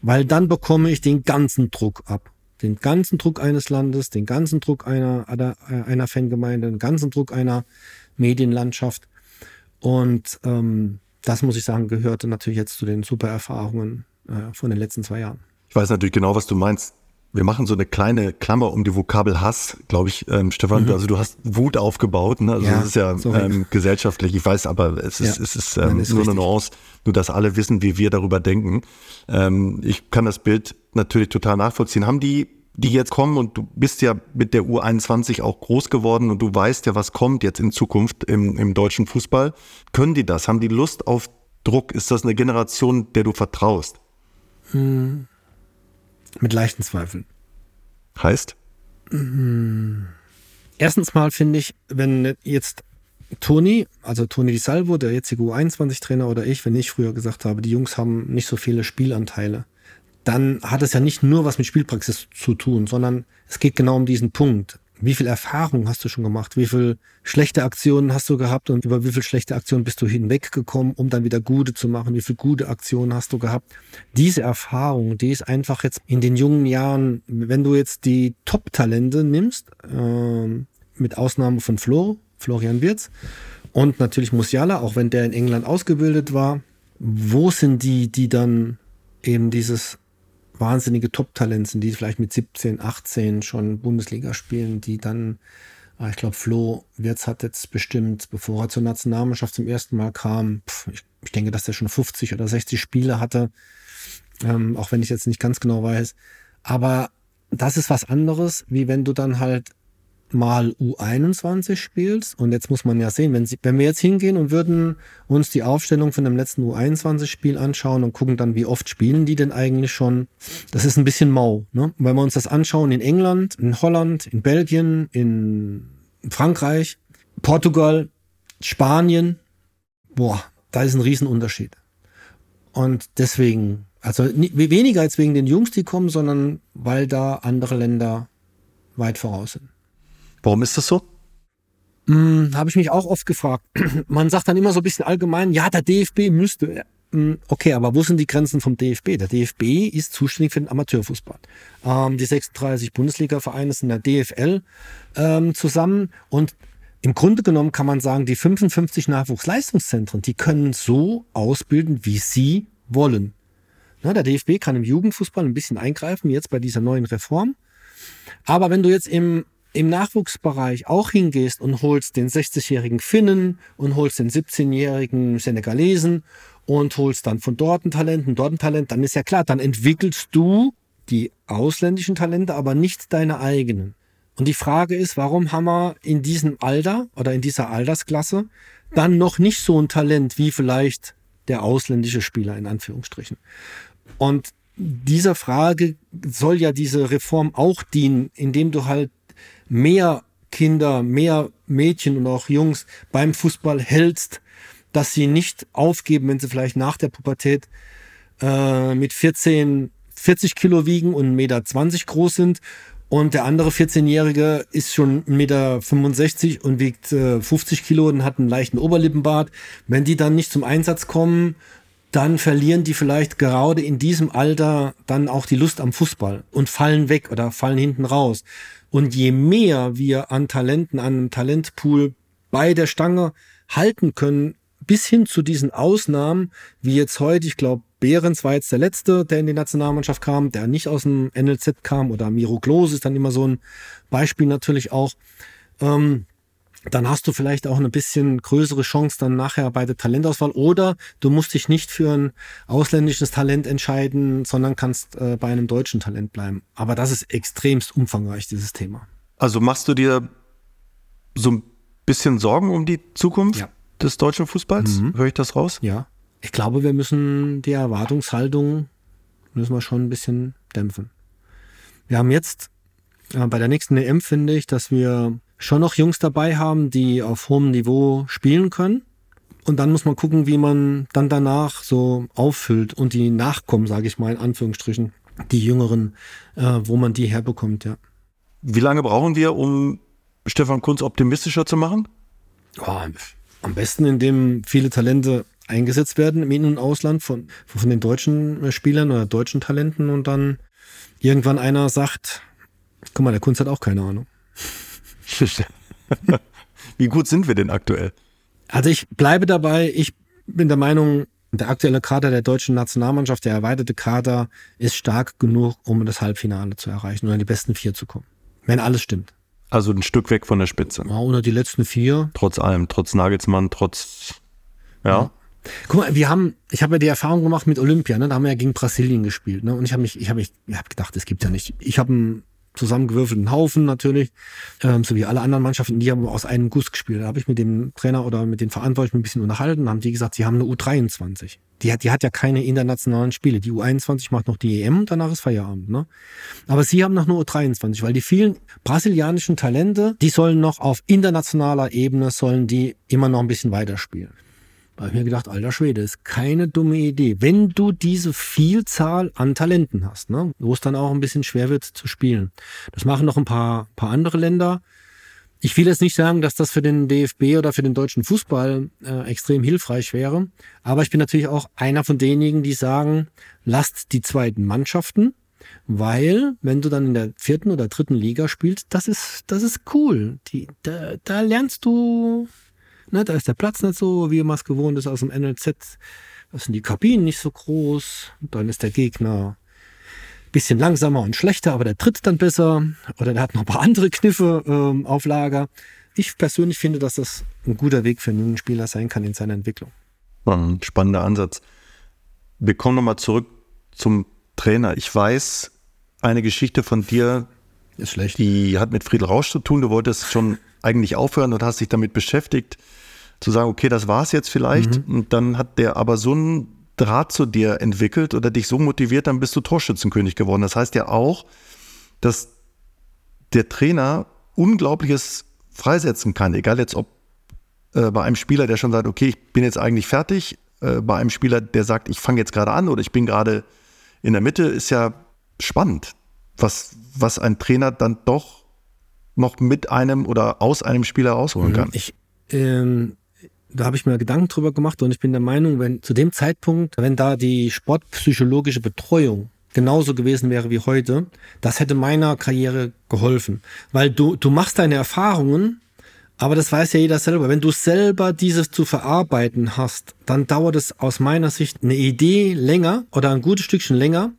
weil dann bekomme ich den ganzen Druck ab. Den ganzen Druck eines Landes, den ganzen Druck einer, einer, Fangemeinde, den ganzen Druck einer Medienlandschaft. Und ähm, das muss ich sagen, gehörte natürlich jetzt zu den super Erfahrungen äh, von den letzten zwei Jahren. Ich weiß natürlich genau, was du meinst. Wir machen so eine kleine Klammer um die Vokabel Hass, glaube ich, ähm, Stefan. Mhm. Also du hast Wut aufgebaut. Ne? Also ja, das ist ja ähm, gesellschaftlich. Ich weiß, aber es ist, ja, es ist, ähm, ist nur richtig. eine Nuance, nur dass alle wissen, wie wir darüber denken. Ähm, ich kann das Bild natürlich total nachvollziehen. Haben die die jetzt kommen und du bist ja mit der U21 auch groß geworden und du weißt ja, was kommt jetzt in Zukunft im, im deutschen Fußball. Können die das? Haben die Lust auf Druck? Ist das eine Generation, der du vertraust? Hm. Mit leichten Zweifeln. Heißt? Hm. Erstens mal finde ich, wenn jetzt Toni, also Toni Di Salvo, der jetzige U21-Trainer oder ich, wenn ich früher gesagt habe, die Jungs haben nicht so viele Spielanteile dann hat es ja nicht nur was mit Spielpraxis zu tun, sondern es geht genau um diesen Punkt. Wie viel Erfahrung hast du schon gemacht? Wie viel schlechte Aktionen hast du gehabt und über wie viel schlechte Aktionen bist du hinweggekommen, um dann wieder gute zu machen? Wie viel gute Aktionen hast du gehabt? Diese Erfahrung, die ist einfach jetzt in den jungen Jahren, wenn du jetzt die Top-Talente nimmst, äh, mit Ausnahme von Flo, Florian Wirz und natürlich Musiala, auch wenn der in England ausgebildet war, wo sind die, die dann eben dieses wahnsinnige Top-Talent sind, die vielleicht mit 17, 18 schon Bundesliga spielen, die dann, ah, ich glaube, Flo Wirtz hat jetzt bestimmt, bevor er zur Nationalmannschaft zum ersten Mal kam, ich, ich denke, dass er schon 50 oder 60 Spiele hatte, ähm, auch wenn ich jetzt nicht ganz genau weiß. Aber das ist was anderes, wie wenn du dann halt mal U21 spielst. Und jetzt muss man ja sehen, wenn, sie, wenn wir jetzt hingehen und würden uns die Aufstellung von dem letzten U21-Spiel anschauen und gucken dann, wie oft spielen die denn eigentlich schon, das ist ein bisschen mau. Ne? wenn wir uns das anschauen in England, in Holland, in Belgien, in Frankreich, Portugal, Spanien, boah, da ist ein Riesenunterschied. Und deswegen, also weniger als wegen den Jungs, die kommen, sondern weil da andere Länder weit voraus sind. Warum ist das so? Hm, Habe ich mich auch oft gefragt. *clears throat* Man sagt dann immer so ein bisschen allgemein, ja, der DFB müsste. Hm, okay, aber wo sind die Grenzen vom DFB? Der DFB ist zuständig für den Amateurfußball. Ähm, die 36 Bundesliga-Vereine sind in der DFL ähm, zusammen und im Grunde genommen kann man sagen, die 55 Nachwuchsleistungszentren, die können so ausbilden, wie sie wollen. Na, der DFB kann im Jugendfußball ein bisschen eingreifen, jetzt bei dieser neuen Reform. Aber wenn du jetzt im im Nachwuchsbereich auch hingehst und holst den 60-jährigen Finnen und holst den 17-jährigen Senegalesen und holst dann von dort ein Talent, ein dort ein Talent, dann ist ja klar, dann entwickelst du die ausländischen Talente, aber nicht deine eigenen. Und die Frage ist, warum haben wir in diesem Alter oder in dieser Altersklasse dann noch nicht so ein Talent wie vielleicht der ausländische Spieler in Anführungsstrichen? Und dieser Frage soll ja diese Reform auch dienen, indem du halt mehr Kinder, mehr Mädchen und auch Jungs beim Fußball hältst, dass sie nicht aufgeben, wenn sie vielleicht nach der Pubertät äh, mit 14 40 Kilo wiegen und 1,20 Meter groß sind und der andere 14-Jährige ist schon 1,65 Meter und wiegt äh, 50 Kilo und hat einen leichten Oberlippenbart. Wenn die dann nicht zum Einsatz kommen, dann verlieren die vielleicht gerade in diesem Alter dann auch die Lust am Fußball und fallen weg oder fallen hinten raus. Und je mehr wir an Talenten, an einem Talentpool bei der Stange halten können, bis hin zu diesen Ausnahmen, wie jetzt heute, ich glaube, Behrens war jetzt der Letzte, der in die Nationalmannschaft kam, der nicht aus dem NLZ kam, oder Miro Klose ist dann immer so ein Beispiel natürlich auch. Ähm, dann hast du vielleicht auch eine bisschen größere Chance dann nachher bei der Talentauswahl. Oder du musst dich nicht für ein ausländisches Talent entscheiden, sondern kannst äh, bei einem deutschen Talent bleiben. Aber das ist extremst umfangreich, dieses Thema. Also machst du dir so ein bisschen Sorgen um die Zukunft Ja. des deutschen Fußballs? Mhm. Höre ich das raus? Ja. Ich glaube, wir müssen die Erwartungshaltung müssen wir schon ein bisschen dämpfen. Wir haben jetzt äh, bei der nächsten EM finde ich, dass wir schon noch Jungs dabei haben, die auf hohem Niveau spielen können. Und dann muss man gucken, wie man dann danach so auffüllt und die Nachkommen, sage ich mal in Anführungsstrichen, die Jüngeren, äh, wo man die herbekommt, ja. Wie lange brauchen wir, um Stefan Kunz optimistischer zu machen? Ja, am besten, indem viele Talente eingesetzt werden im In- und Ausland von, von den deutschen Spielern oder deutschen Talenten und dann irgendwann einer sagt, guck mal, der Kunst hat auch keine Ahnung. *laughs* Wie gut sind wir denn aktuell? Also ich bleibe dabei, ich bin der Meinung, der aktuelle Kader der deutschen Nationalmannschaft, der erweiterte Kader, ist stark genug, um das Halbfinale zu erreichen oder in die besten vier zu kommen. Wenn alles stimmt. Also ein Stück weg von der Spitze. Ja, oder die letzten vier. Trotz allem, trotz Nagelsmann, trotz. Ja. Guck mal, wir haben, ich habe ja die Erfahrung gemacht mit Olympia, ne? da haben wir ja gegen Brasilien gespielt, ne? Und ich habe mich, ich habe mich, ich habe gedacht, das gibt ja nicht. Ich habe einen zusammengewürfelten Haufen natürlich, ähm, so wie alle anderen Mannschaften, die haben aus einem Guss gespielt. Da habe ich mit dem Trainer oder mit den Verantwortlichen ein bisschen unterhalten, haben die gesagt, sie haben eine U23. Die hat, die hat ja keine internationalen Spiele. Die U21 macht noch die EM, danach ist Feierabend, ne? Aber sie haben noch eine U23, weil die vielen brasilianischen Talente, die sollen noch auf internationaler Ebene, sollen die immer noch ein bisschen weiterspielen. Da habe ich mir gedacht, alter Schwede, ist keine dumme Idee. Wenn du diese Vielzahl an Talenten hast, ne, wo es dann auch ein bisschen schwer wird zu spielen. Das machen noch ein paar, paar andere Länder. Ich will jetzt nicht sagen, dass das für den DFB oder für den deutschen Fußball äh, extrem hilfreich wäre. Aber ich bin natürlich auch einer von denjenigen, die sagen, lasst die zweiten Mannschaften, weil wenn du dann in der vierten oder dritten Liga spielst, das ist, das ist cool. Die, da, da lernst du Ne, da ist der Platz nicht so, wie man es gewohnt ist aus dem NLZ. Da sind die Kabinen nicht so groß. Dann ist der Gegner bisschen langsamer und schlechter, aber der tritt dann besser. Oder der hat noch ein paar andere Kniffe ähm, auf Lager. Ich persönlich finde, dass das ein guter Weg für einen jungen Spieler sein kann in seiner Entwicklung. Ein spannender Ansatz. Wir kommen nochmal zurück zum Trainer. Ich weiß eine Geschichte von dir, Ist schlecht. die hat mit Friedel Rausch zu tun. Du wolltest schon eigentlich aufhören und hast dich damit beschäftigt, zu sagen, okay, das war's jetzt vielleicht. Und dann hat der aber so einen Draht zu dir entwickelt oder dich so motiviert, dann bist du Torschützenkönig geworden. Das heißt ja auch, dass der Trainer Unglaubliches freisetzen kann, egal jetzt ob äh, bei einem Spieler, der schon sagt, okay, ich bin jetzt eigentlich fertig, äh, bei einem Spieler, der sagt, ich fange jetzt gerade an oder ich bin gerade in der Mitte, ist ja spannend, was, was ein Trainer dann doch noch mit einem oder aus einem Spieler rausholen kann. Ich, ähm, da habe ich mir Gedanken drüber gemacht und ich bin der Meinung, wenn zu dem Zeitpunkt, wenn da die sportpsychologische Betreuung genauso gewesen wäre wie heute, das hätte meiner Karriere geholfen. Weil du, du machst deine Erfahrungen, aber das weiß ja jeder selber. Wenn du selber dieses zu verarbeiten hast, dann dauert es aus meiner Sicht eine Idee länger oder ein gutes Stückchen länger,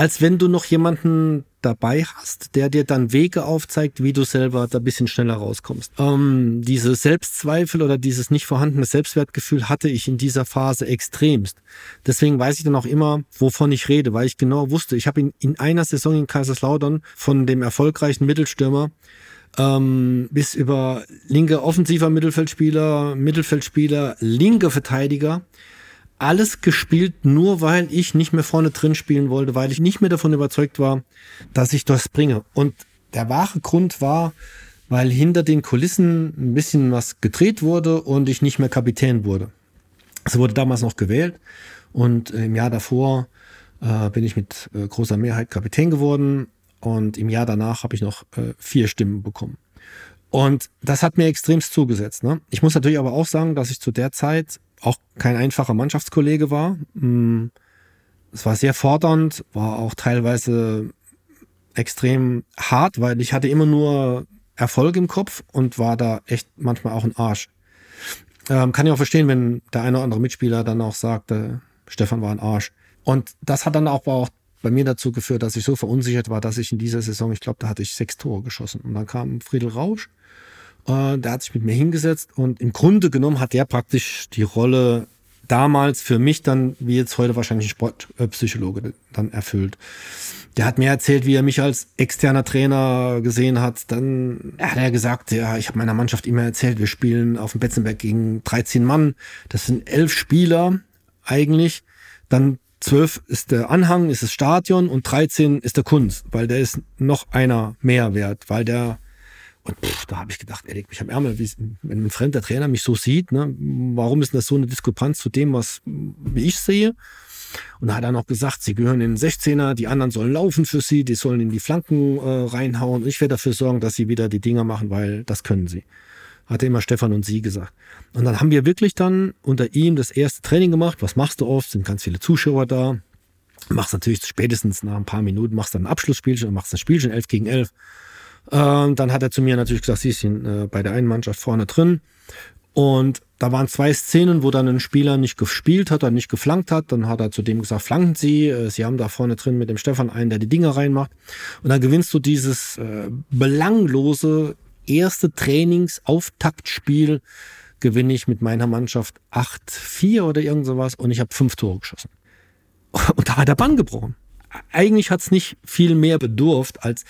als wenn du noch jemanden dabei hast, der dir dann Wege aufzeigt, wie du selber da ein bisschen schneller rauskommst. Ähm, diese Selbstzweifel oder dieses nicht vorhandene Selbstwertgefühl hatte ich in dieser Phase extremst. Deswegen weiß ich dann auch immer, wovon ich rede, weil ich genau wusste, ich habe in, in einer Saison in Kaiserslautern von dem erfolgreichen Mittelstürmer ähm, bis über linke offensiver Mittelfeldspieler, Mittelfeldspieler, linke Verteidiger alles gespielt, nur weil ich nicht mehr vorne drin spielen wollte, weil ich nicht mehr davon überzeugt war, dass ich das bringe. Und der wahre Grund war, weil hinter den Kulissen ein bisschen was gedreht wurde und ich nicht mehr Kapitän wurde. Es wurde damals noch gewählt und im Jahr davor äh, bin ich mit äh, großer Mehrheit Kapitän geworden und im Jahr danach habe ich noch äh, vier Stimmen bekommen. Und das hat mir extremst zugesetzt. Ne? Ich muss natürlich aber auch sagen, dass ich zu der Zeit auch kein einfacher Mannschaftskollege war. Mm, Es war sehr fordernd, war auch teilweise extrem hart, weil ich hatte immer nur Erfolg im Kopf und war da echt manchmal auch ein Arsch. Ähm, kann ich auch verstehen, wenn der eine oder andere Mitspieler dann auch sagt, äh, Stefan war ein Arsch. Und das hat dann auch, auch bei mir dazu geführt, dass ich so verunsichert war, dass ich in dieser Saison, ich glaube, da hatte ich sechs Tore geschossen. Und dann kam Friedel Rausch, äh, der hat sich mit mir hingesetzt und im Grunde genommen hat der praktisch die Rolle damals für mich dann, wie jetzt heute wahrscheinlich ein Sportpsychologe dann erfüllt. Der hat mir erzählt, wie er mich als externer Trainer gesehen hat. Dann hat er gesagt, ja, ich habe meiner Mannschaft immer erzählt, wir spielen auf dem Betzenberg gegen 13 Mann. Das sind elf Spieler eigentlich. Dann zwölf ist der Anhang, ist das Stadion und 13 ist der Kunst, weil der ist noch einer mehr wert, weil der und pff, da habe ich gedacht, er legt mich am Ärmel, wenn ein fremder Trainer mich so sieht, ne, warum ist das so eine Diskrepanz zu dem, was wie ich sehe? Und da hat er noch gesagt, sie gehören in den 16er, die anderen sollen laufen für sie, die sollen in die Flanken äh, reinhauen. Ich werde dafür sorgen, dass sie wieder die Dinger machen, weil das können sie. Hat immer Stefan und sie gesagt. Und dann haben wir wirklich dann unter ihm das erste Training gemacht. Was machst du oft? Sind ganz viele Zuschauer da. Machst natürlich spätestens nach ein paar Minuten, machst dann ein Abschlussspielchen machst ein Spielchen 11 gegen 11. Ähm, dann hat er zu mir natürlich gesagt, sie sind äh, bei der einen Mannschaft vorne drin. Und da waren zwei Szenen, wo dann ein Spieler nicht gespielt hat oder nicht geflankt hat. Dann hat er zu dem gesagt, flanken Sie. Äh, Sie haben da vorne drin mit dem Stefan einen, der die Dinger reinmacht. Und dann gewinnst du dieses äh, belanglose erste Trainingsauftaktspiel gewinne ich mit meiner Mannschaft 8-4 oder irgend sowas und ich habe fünf Tore geschossen. *laughs* Und da war der Bann gebrochen. Eigentlich hat es nicht viel mehr bedurft als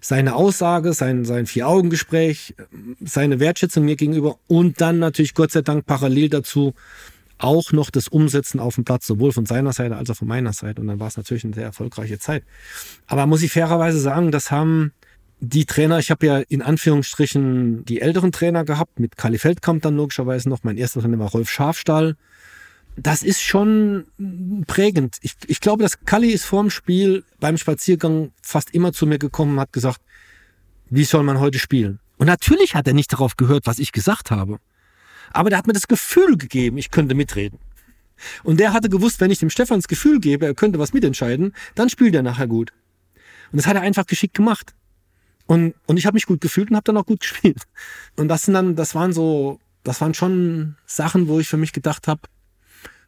seine Aussage, sein, sein Vier-Augen-Gespräch, seine Wertschätzung mir gegenüber und dann natürlich Gott sei Dank parallel dazu auch noch das Umsetzen auf dem Platz, sowohl von seiner Seite als auch von meiner Seite. Und dann war es natürlich eine sehr erfolgreiche Zeit. Aber muss ich fairerweise sagen, das haben die Trainer, ich habe ja in Anführungsstrichen die älteren Trainer gehabt, mit Kali Feldkamp dann logischerweise noch. Mein erster Trainer war Rolf Schafstall. Das ist schon prägend. Ich, ich glaube, dass Kali ist vorm Spiel beim Spaziergang fast immer zu mir gekommen und hat gesagt, wie soll man heute spielen? Und natürlich hat er nicht darauf gehört, was ich gesagt habe. Aber der hat mir das Gefühl gegeben, ich könnte mitreden. Und der hatte gewusst, wenn ich dem Stefan das Gefühl gebe, er könnte was mitentscheiden, dann spielt er nachher gut. Und das hat er einfach geschickt gemacht. Und, und ich habe mich gut gefühlt und habe dann auch gut *laughs* gespielt. Und das sind dann, das waren so, das waren schon Sachen, wo ich für mich gedacht habe,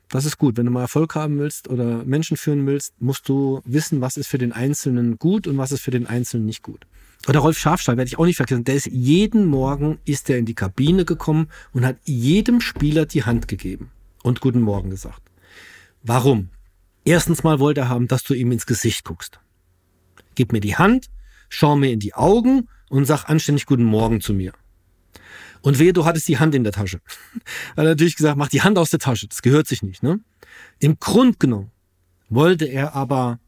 das ist gut. Wenn du mal Erfolg haben willst oder Menschen führen willst, musst du wissen, was ist für den Einzelnen gut und was ist für den Einzelnen nicht gut. Oder Rolf Schafstall werde ich auch nicht vergessen. Der ist jeden Morgen ist er in die Kabine gekommen und hat jedem Spieler die Hand gegeben und guten Morgen gesagt. Warum? Erstens mal wollte er haben, dass du ihm ins Gesicht guckst. Gib mir die Hand, schau mir in die Augen und sag anständig guten Morgen zu mir. Und wehe, du hattest die Hand in der Tasche. *laughs* Er hat natürlich gesagt, mach die Hand aus der Tasche, das gehört sich nicht. Ne? Im Grund genommen wollte er aber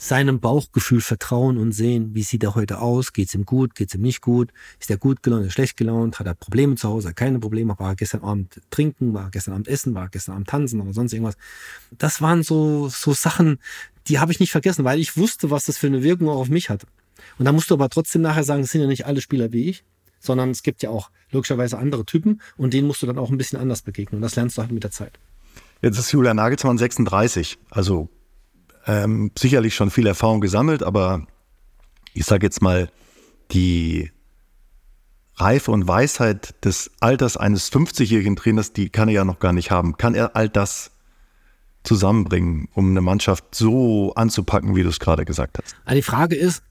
seinem Bauchgefühl vertrauen und sehen, wie sieht er heute aus, geht's ihm gut, geht's ihm nicht gut, ist er gut gelaunt, ist er schlecht gelaunt, hat er Probleme zu Hause, hat keine Probleme, war er gestern Abend trinken, war er gestern Abend essen, war er gestern Abend tanzen oder sonst irgendwas. Das waren so, so Sachen, die habe ich nicht vergessen, weil ich wusste, was das für eine Wirkung auch auf mich hatte. Und da musst du aber trotzdem nachher sagen, es sind ja nicht alle Spieler wie ich, sondern es gibt ja auch logischerweise andere Typen und denen musst du dann auch ein bisschen anders begegnen. Und das lernst du halt mit der Zeit. Jetzt ist Julian Nagelsmann 36, also ähm, sicherlich schon viel Erfahrung gesammelt, aber ich sage jetzt mal, die Reife und Weisheit des Alters eines 50-jährigen Trainers, die kann er ja noch gar nicht haben. Kann er all das zusammenbringen, um eine Mannschaft so anzupacken, wie du es gerade gesagt hast? Also die Frage ist,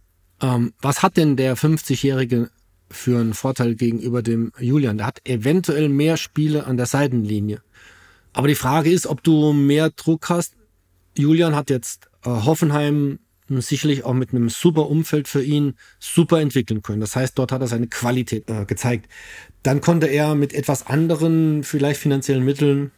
ähm, was hat denn der 50-Jährige für einen Vorteil gegenüber dem Julian? Der hat eventuell mehr Spiele an der Seitenlinie. Aber die Frage ist, ob du mehr Druck hast. Julian hat jetzt äh, Hoffenheim sicherlich auch mit einem super Umfeld für ihn super entwickeln können. Das heißt, dort hat er seine Qualität äh, gezeigt. Dann konnte er mit etwas anderen, vielleicht finanziellen Mitteln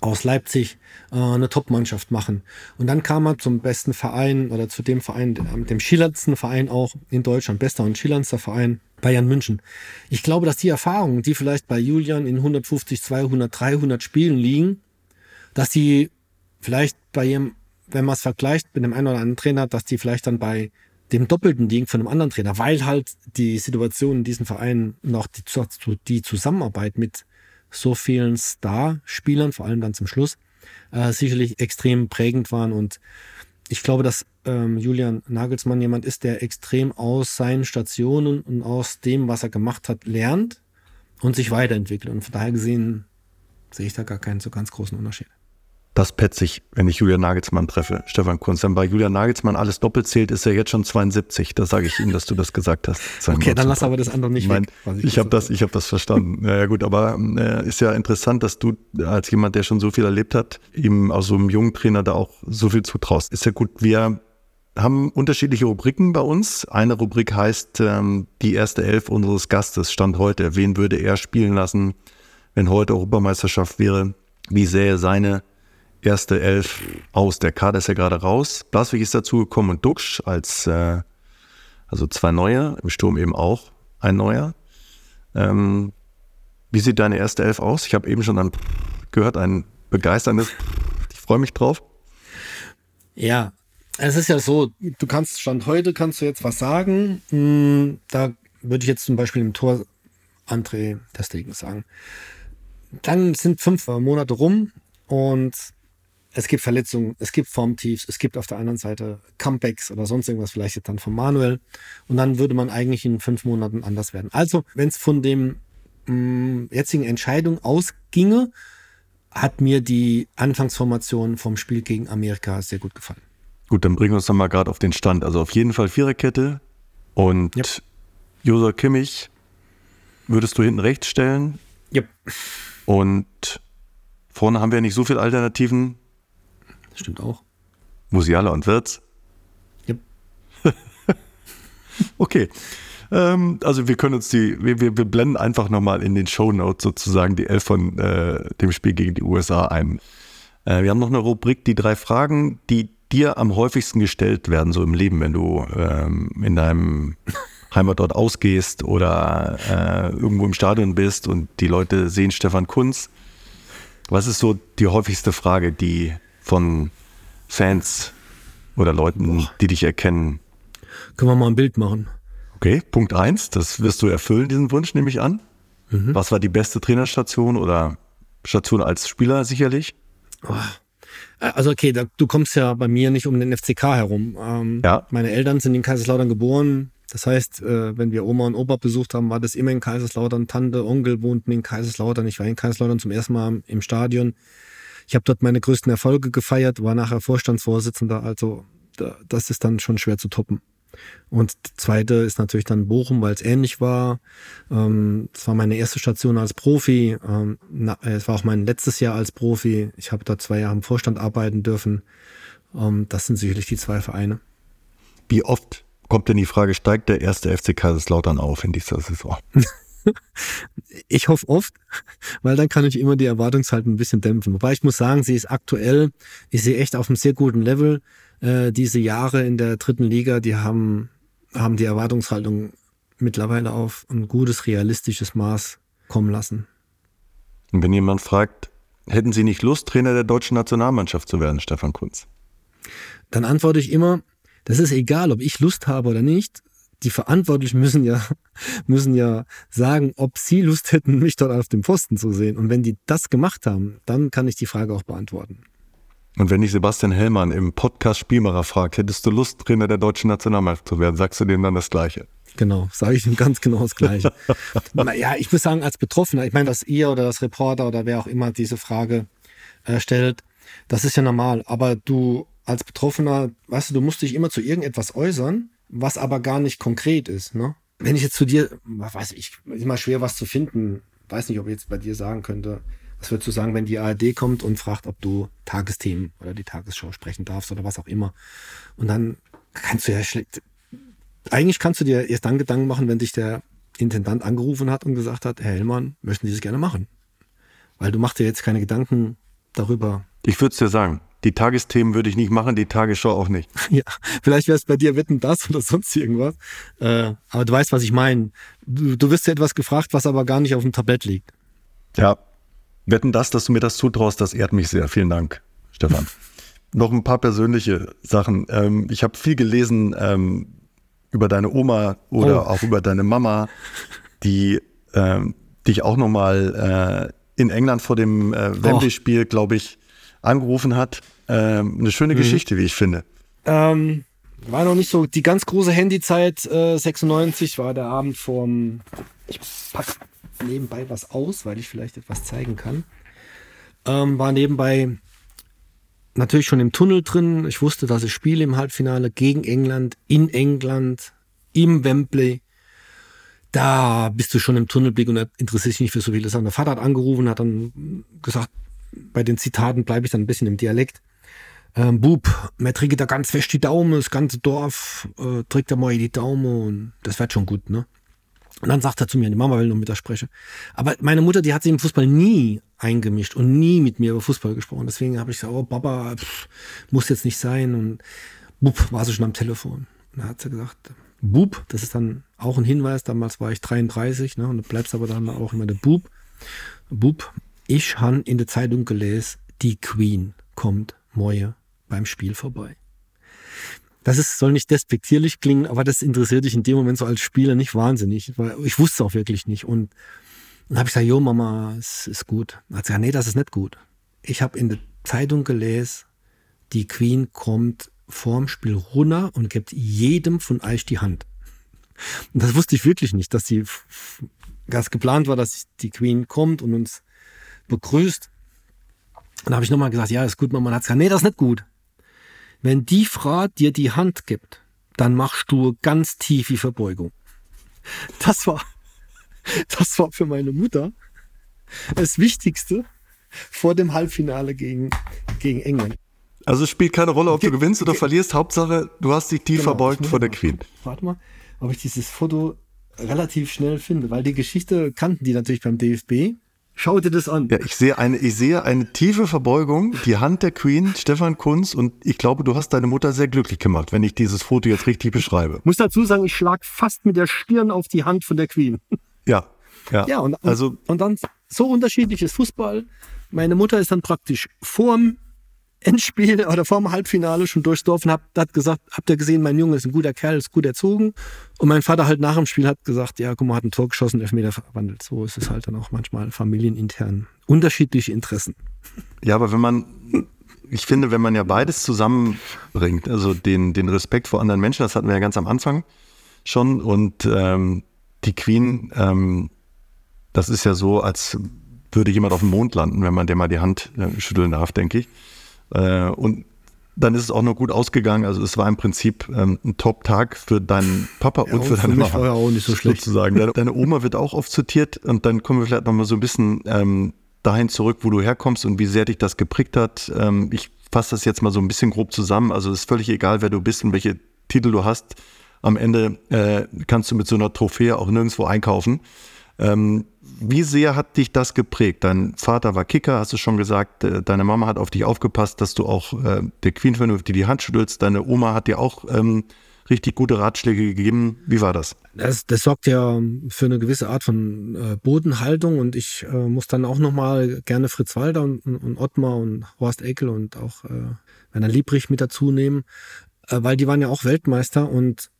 aus Leipzig äh, eine Top-Mannschaft machen. Und dann kam er zum besten Verein oder zu dem Verein, mit dem schillerndsten Verein auch in Deutschland, bester und schillerndster Verein, Bayern München. Ich glaube, dass die Erfahrungen, die vielleicht bei Julian in 150, 200, 300 Spielen liegen, dass die vielleicht bei ihm, wenn man es vergleicht mit einem einen oder anderen Trainer, dass die vielleicht dann bei dem Doppelten liegen von einem anderen Trainer, weil halt die Situation in diesem Verein noch die, die Zusammenarbeit mit so vielen Star-Spielern, vor allem dann zum Schluss, äh, sicherlich extrem prägend waren. Und ich glaube, dass ähm, Julian Nagelsmann jemand ist, der extrem aus seinen Stationen und aus dem, was er gemacht hat, lernt und sich weiterentwickelt. Und von daher gesehen sehe ich da gar keinen so ganz großen Unterschied. Das petze ich, wenn ich Julian Nagelsmann treffe, Stefan Kunz. Wenn bei Julian Nagelsmann alles doppelt zählt, ist er jetzt schon 72. Da sage ich Ihnen, dass du das gesagt hast. *laughs* Okay, dann lass aber das andere nicht mein, weg. Ich, ich habe das, ich hab das verstanden. ja, ja, gut, aber äh, ist ja interessant, dass du als jemand, der schon so viel erlebt hat, ihm aus so einem jungen Trainer da auch so viel zutraust. Ist ja gut. Wir haben unterschiedliche Rubriken bei uns. Eine Rubrik heißt ähm, die erste Elf unseres Gastes, Stand heute. Wen würde er spielen lassen, wenn heute Europameisterschaft wäre? Wie sähe seine erste Elf aus. Der Kader ist ja gerade raus. Blaswig ist dazu gekommen und Duxch als, äh, also zwei neue, im Sturm eben auch ein neuer. Ähm, wie sieht deine erste Elf aus? Ich habe eben schon dann gehört, ein begeisterndes. Ich freue mich drauf. Ja, es ist ja so, du kannst Stand heute, kannst du jetzt was sagen. Hm, da würde ich jetzt zum Beispiel im Tor André Testegen sagen. Dann sind fünf Monate rum und es gibt Verletzungen, es gibt Formtiefs, es gibt auf der anderen Seite Comebacks oder sonst irgendwas, vielleicht dann von Manuel. Und dann würde man eigentlich in fünf Monaten anders werden. Also, wenn es von dem mh, mm, jetzigen Entscheidung ausginge, hat mir die Anfangsformation vom Spiel gegen Amerika sehr gut gefallen. Gut, dann bringen wir uns dann mal gerade auf den Stand. Also auf jeden Fall Viererkette und yep. Josua Kimmich würdest du hinten rechts stellen. Yep. Und vorne haben wir nicht so viele Alternativen. Stimmt auch. Musiala und Wirtz? Yep. *laughs* okay. Ähm, also wir können uns die, wir, wir, wir blenden einfach nochmal in den Show Notes sozusagen die Elf von äh, dem Spiel gegen die USA ein. Äh, wir haben noch eine Rubrik, die drei Fragen, die dir am häufigsten gestellt werden, so im Leben, wenn du ähm, in deinem *laughs* Heimatort ausgehst oder äh, irgendwo im Stadion bist und die Leute sehen Stefan Kunz. Was ist so die häufigste Frage, die von Fans oder Leuten, Boah. die dich erkennen. Können wir mal ein Bild machen. Okay, Punkt eins, das wirst du erfüllen, diesen Wunsch nehme ich an. Mhm. Was war die beste Trainerstation oder Station als Spieler sicherlich? Oh. Also okay, da, du kommst ja bei mir nicht um den FCK herum. Ähm, ja. Meine Eltern sind in Kaiserslautern geboren. Das heißt, äh, wenn wir Oma und Opa besucht haben, war das immer in Kaiserslautern. Tante, Onkel wohnten in Kaiserslautern. Ich war in Kaiserslautern zum ersten Mal im Stadion. Ich habe dort meine größten Erfolge gefeiert, war nachher Vorstandsvorsitzender, also das ist dann schon schwer zu toppen. Und die zweite ist natürlich dann Bochum, weil es ähnlich war. Ähm, es war meine erste Station als Profi. Ähm, es war auch mein letztes Jahr als Profi. Ich habe da zwei Jahre im Vorstand arbeiten dürfen. Ähm, das sind sicherlich die zwei Vereine. Wie oft kommt denn die Frage, steigt der erste FC Kaiserslautern auf in dieser Saison? *laughs* ich hoffe oft, weil dann kann ich immer die Erwartungshaltung ein bisschen dämpfen. Wobei ich muss sagen, sie ist aktuell, ist sie echt auf einem sehr guten Level. Äh, diese Jahre in der dritten Liga, die haben, haben die Erwartungshaltung mittlerweile auf ein gutes, realistisches Maß kommen lassen. Und wenn jemand fragt, hätten Sie nicht Lust, Trainer der deutschen Nationalmannschaft zu werden, Stefan Kunz? Dann antworte ich immer, das ist egal, ob ich Lust habe oder nicht die Verantwortlichen müssen ja, *laughs* müssen ja sagen, ob sie Lust hätten, mich dort auf dem Pfosten zu sehen. Und wenn die das gemacht haben, dann kann ich die Frage auch beantworten. Und wenn ich Sebastian Hellmann im Podcast Spielmacher fragt, hättest du Lust, Trainer der deutschen Nationalmannschaft zu werden, sagst du dem dann das Gleiche? Genau, sage ich ihm ganz genau das Gleiche. *laughs* naja, ich muss sagen, als Betroffener, ich meine, dass ihr oder das Reporter oder wer auch immer diese Frage äh, stellt, das ist ja normal. Aber du als Betroffener, weißt du, du musst dich immer zu irgendetwas äußern was aber gar nicht konkret ist. Ne? Wenn ich jetzt zu dir, weiß ich, ist immer schwer was zu finden. Weiß nicht, ob ich jetzt bei dir sagen könnte. Was würdest du sagen, wenn die ARD kommt und fragt, ob du Tagesthemen oder die Tagesschau sprechen darfst oder was auch immer? Und dann kannst du ja schlecht. Eigentlich kannst du dir erst dann Gedanken machen, wenn dich der Intendant angerufen hat und gesagt hat, Herr Hellmann, möchten Sie das gerne machen? Weil du machst dir jetzt keine Gedanken darüber. Ich würde es dir sagen. Die Tagesthemen würde ich nicht machen, die Tagesschau auch nicht. *laughs* Ja, vielleicht wäre es bei dir Wetten das oder sonst irgendwas. Äh, aber du weißt, was ich meine. Du, du wirst ja etwas gefragt, was aber gar nicht auf dem Tablett liegt. Ja, Wetten das, dass du mir das zutraust, das ehrt mich sehr. Vielen Dank, Stefan. *laughs* Noch ein paar persönliche Sachen. Ähm, ich habe viel gelesen ähm, über deine Oma oder oh. auch über deine Mama, die ähm, dich auch nochmal äh, in England vor dem äh, Wembley-Spiel, glaube ich, angerufen hat. Ähm, eine schöne mhm. Geschichte, wie ich finde. Ähm, war noch nicht so die ganz große Handyzeit. Äh, 96 war der Abend vorm. Ich pack nebenbei was aus, weil ich vielleicht etwas zeigen kann. Ähm, war nebenbei natürlich schon im Tunnel drin. Ich wusste, dass ich spiele im Halbfinale gegen England, in England, im Wembley. Da bist du schon im Tunnelblick und interessierst dich nicht für so viele Sachen. Der Vater hat angerufen, hat dann gesagt, bei den Zitaten bleibe ich dann ein bisschen im Dialekt. Ähm, Bub, mir trägt da ganz fest die Daumen, das ganze Dorf äh, trägt da mal die Daumen und das wird schon gut, ne? Und dann sagt er zu mir, die Mama will nur mit der sprechen. Aber meine Mutter, die hat sich im Fußball nie eingemischt und nie mit mir über Fußball gesprochen. Deswegen habe ich gesagt, oh Papa, pff, muss jetzt nicht sein. Und Bub war sie schon am Telefon. Und dann hat sie gesagt, Bub, das ist dann auch ein Hinweis, damals war ich 33, ne, und du bleibst aber dann auch immer der Bub. Bub, ich han in der Zeitung gelesen, die Queen kommt morgen beim Spiel vorbei. Das ist, soll nicht despektierlich klingen, aber das interessiert dich in dem Moment so als Spieler nicht wahnsinnig, weil ich wusste auch wirklich nicht. Und dann habe ich gesagt, jo Mama, es ist gut. Dann hat sie gesagt, nee, das ist nicht gut. Ich habe in der Zeitung gelesen, die Queen kommt vorm Spiel runter und gibt jedem von euch die Hand. Und das wusste ich wirklich nicht, dass die, dass geplant war, dass die Queen kommt und uns begrüßt. Und da habe ich nochmal gesagt, ja, ist gut, Mama. hat gesagt, nee, das ist nicht gut. Wenn die Frau dir die Hand gibt, dann machst du ganz tiefe Verbeugung. Das war, das war für meine Mutter das Wichtigste vor dem Halbfinale gegen, gegen England. Also es spielt keine Rolle, ob du gewinnst oder verlierst. Hauptsache, du hast dich tief genau, verbeugt vor der Queen. Warte mal, ob ich dieses Foto relativ schnell finde, weil die Geschichte kannten die natürlich beim DFB. Schau dir das an. Ja, ich sehe eine, ich sehe eine tiefe Verbeugung, die Hand der Queen, Stefan Kunz, und ich glaube, du hast deine Mutter sehr glücklich gemacht, wenn ich dieses Foto jetzt richtig beschreibe. Ich muss dazu sagen, ich schlag fast mit der Stirn auf die Hand von der Queen. Ja, ja. Ja, und, also, und dann so unterschiedliches Fußball. Meine Mutter ist dann praktisch vorm Endspiel oder vor dem Halbfinale schon durchs Dorf und hat, hat gesagt, habt ihr gesehen, mein Junge ist ein guter Kerl, ist gut erzogen. Und mein Vater halt nach dem Spiel hat gesagt, ja, guck mal, hat ein Tor geschossen, Elfmeter verwandelt. So ist es halt dann auch manchmal familienintern. Unterschiedliche Interessen. Ja, aber wenn man, ich finde, wenn man ja beides zusammenbringt, also den, den Respekt vor anderen Menschen, das hatten wir ja ganz am Anfang schon, und ähm, die Queen, ähm, das ist ja so, als würde jemand auf dem Mond landen, wenn man dem mal die Hand äh, schütteln darf, denke ich. Äh, und dann ist es auch noch gut ausgegangen. Also es war im Prinzip ähm, ein Top-Tag für deinen Papa ja, und für deine Mama. War auch nicht so schlecht. Sozusagen. Deine, deine, Oma wird auch oft zitiert und dann kommen wir vielleicht nochmal so ein bisschen ähm, dahin zurück, wo du herkommst und wie sehr dich das geprägt hat. Ähm, ich fasse das jetzt mal so ein bisschen grob zusammen. Also es ist völlig egal, wer du bist und welche Titel du hast. Am Ende äh, kannst du mit so einer Trophäe auch nirgendwo einkaufen. Ähm, wie sehr hat dich das geprägt? Dein Vater war Kicker, hast du schon gesagt. Äh, deine Mama hat auf dich aufgepasst, dass du auch äh, der Queen vernünftig die Hand schüttelst. Deine Oma hat dir auch ähm, richtig gute Ratschläge gegeben. Wie war das? Das, das sorgt ja für eine gewisse Art von äh, Bodenhaltung und ich äh, muss dann auch nochmal gerne Fritz Walter und, und, Ottmar und Horst Eckel und auch äh, Werner Liebrich mit dazu nehmen, äh, weil die waren ja auch Weltmeister und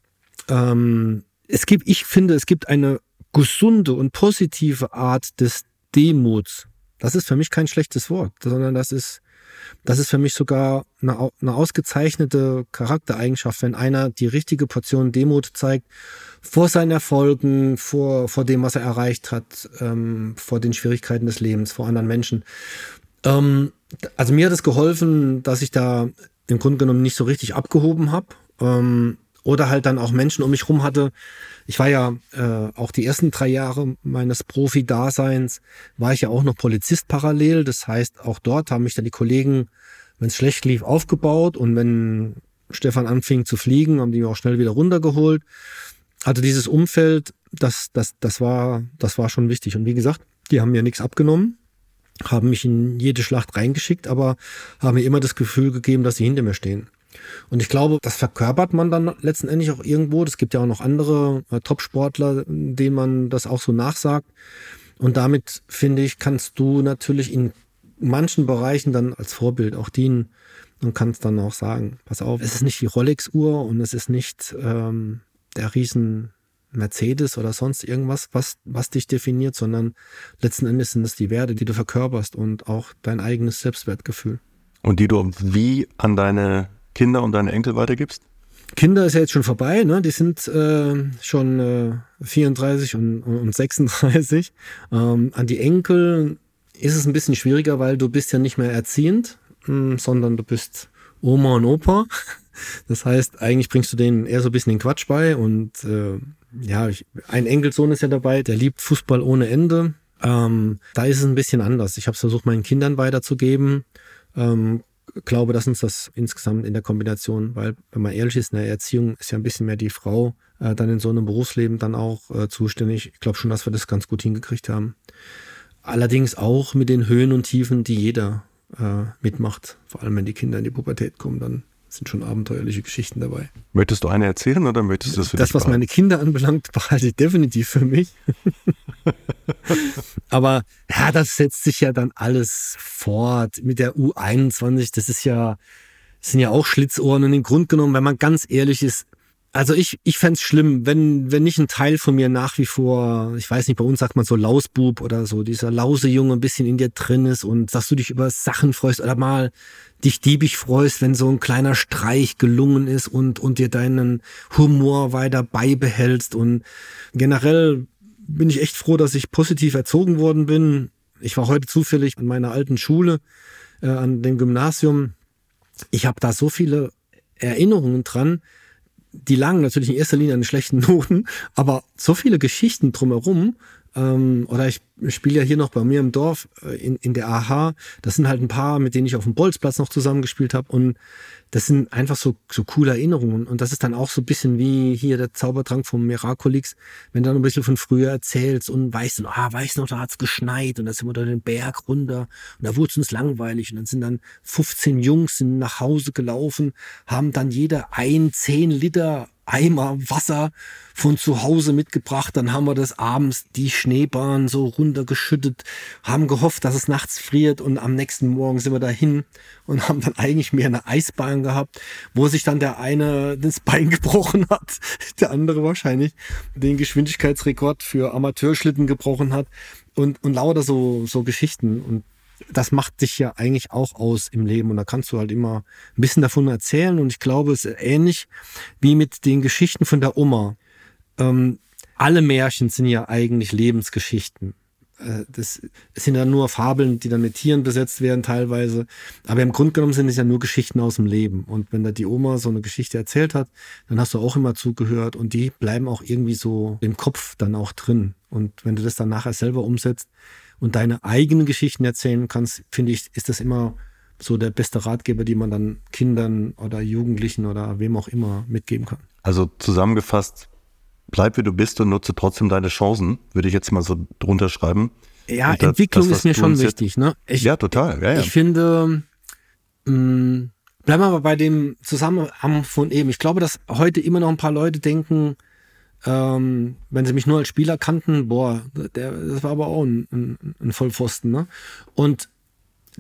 ähm, es gibt, ich finde, es gibt eine gesunde und positive Art des Demuts. Das ist für mich kein schlechtes Wort, sondern das ist, das ist für mich sogar eine, eine ausgezeichnete Charaktereigenschaft, wenn einer die richtige Portion Demut zeigt vor seinen Erfolgen, vor, vor dem, was er erreicht hat, ähm, vor den Schwierigkeiten des Lebens, vor anderen Menschen. Ähm, also mir hat es geholfen, dass ich da im Grunde genommen nicht so richtig abgehoben habe. Ähm, oder halt dann auch Menschen um mich rum hatte, ich war ja äh, auch die ersten drei Jahre meines Profi-Daseins, war ich ja auch noch Polizist parallel. Das heißt, auch dort haben mich dann die Kollegen, wenn es schlecht lief, aufgebaut und wenn Stefan anfing zu fliegen, haben die mich auch schnell wieder runtergeholt. Also dieses Umfeld, das, das, das, war, das war schon wichtig. Und wie gesagt, die haben mir nichts abgenommen, haben mich in jede Schlacht reingeschickt, aber haben mir immer das Gefühl gegeben, dass sie hinter mir stehen. Und ich glaube, das verkörpert man dann letztendlich auch irgendwo. Es gibt ja auch noch andere äh, Top-Sportler, denen man das auch so nachsagt. Und damit, finde ich, kannst du natürlich in manchen Bereichen dann als Vorbild auch dienen und kannst dann auch sagen, pass auf, es ist nicht die Rolex-Uhr und es ist nicht ähm, der riesen Mercedes oder sonst irgendwas, was, was dich definiert, sondern letzten Endes sind es die Werte, die du verkörperst und auch dein eigenes Selbstwertgefühl. Und die du wie an deine Kinder und deine Enkel weitergibst? Kinder ist ja jetzt schon vorbei, ne? Die sind äh, schon äh, 34 und, und 36. Ähm, an die Enkel ist es ein bisschen schwieriger, weil du bist ja nicht mehr erziehend. hm, sondern du bist Oma und Opa. Das heißt, eigentlich bringst du denen eher so ein bisschen den Quatsch bei und äh, ja, ich, ein Enkelsohn ist ja dabei, der liebt Fußball ohne Ende. Ähm, da ist es ein bisschen anders. Ich habe es versucht, meinen Kindern weiterzugeben. Ähm, glaube, dass uns das insgesamt in der Kombination, weil, wenn man ehrlich ist, in der Erziehung ist ja ein bisschen mehr die Frau äh, dann in so einem Berufsleben dann auch äh, zuständig. Ich glaube schon, dass wir das ganz gut hingekriegt haben. Allerdings auch mit den Höhen und Tiefen, die jeder äh, mitmacht. Vor allem, wenn die Kinder in die Pubertät kommen, dann sind schon abenteuerliche Geschichten dabei. Möchtest du eine erzählen oder möchtest du das für Das, was meine Kinder anbelangt, *laughs* behalte ich definitiv für mich. *laughs* Aber ja, das setzt sich ja dann alles fort mit der U21. Das ist ja, das sind ja auch Schlitzohren. Und im Grunde genommen, wenn man ganz ehrlich ist, also ich, ich fände schlimm, wenn, wenn nicht ein Teil von mir nach wie vor, ich weiß nicht, bei uns sagt man so Lausbub oder so, dieser Lausejunge ein bisschen in dir drin ist und dass du dich über Sachen freust oder mal dich diebig freust, wenn so ein kleiner Streich gelungen ist und, und dir deinen Humor weiter beibehältst. Und generell bin ich echt froh, dass ich positiv erzogen worden bin. Ich war heute zufällig an meiner alten Schule, äh, an dem Gymnasium. Ich habe da so viele Erinnerungen dran, die lagen natürlich in erster Linie an schlechten Noten, aber so viele Geschichten drumherum, ähm, oder ich spiele ja hier noch bei mir im Dorf äh, in, in der AH, das sind halt ein paar, mit denen ich auf dem Bolzplatz noch zusammengespielt habe und das sind einfach so, so coole Erinnerungen. Und das ist dann auch so ein bisschen wie hier der Zaubertrank vom Miraculix, wenn du dann ein bisschen von früher erzählst und weißt, ah, weißt noch, da hat's geschneit und da sind wir da den Berg runter und da wurde es uns langweilig. Und dann sind dann 15 Jungs sind nach Hause gelaufen, haben dann jeder ein 10 Liter Eimer Wasser von zu Hause mitgebracht. Dann haben wir das abends die Schneebahn so runtergeschüttet, haben gehofft, dass es nachts friert und am nächsten Morgen sind wir dahin und *laughs* haben dann eigentlich mehr eine Eisbahn gehabt, wo sich dann der eine das Bein *laughs* gebrochen hat, der andere wahrscheinlich den Geschwindigkeitsrekord für Amateurschlitten gebrochen hat und, und lauter so, so Geschichten. Und das macht dich ja eigentlich auch aus im Leben und da kannst du halt immer ein bisschen davon erzählen und ich glaube, es ist ähnlich wie mit den Geschichten von der Oma. Ähm, alle Märchen sind ja eigentlich Lebensgeschichten. Äh, das sind ja nur Fabeln, die dann mit Tieren besetzt werden teilweise. Aber im Grunde genommen sind es ja nur Geschichten aus dem Leben. Und wenn da die Oma so eine Geschichte erzählt hat, dann hast du auch immer zugehört und die bleiben auch irgendwie so im Kopf dann auch drin. Und wenn du das dann nachher selber umsetzt, und deine eigenen Geschichten erzählen kannst, finde ich, ist das immer so der beste Ratgeber, die man dann Kindern oder Jugendlichen oder wem auch immer mitgeben kann. Also zusammengefasst, bleib wie du bist und nutze trotzdem deine Chancen, würde ich jetzt mal so drunter schreiben. Ja, und Entwicklung das, ist mir schon wichtig. Ne? Ich, ja, total. Ja, ja. Ich finde, mh, mm, bleiben wir mal bei dem Zusammenhang von eben. Ich glaube, dass heute immer noch ein paar Leute denken, ähm, wenn sie mich nur als Spieler kannten, boah, der, das war aber auch ein, ein, ein Vollpfosten. Ne? Und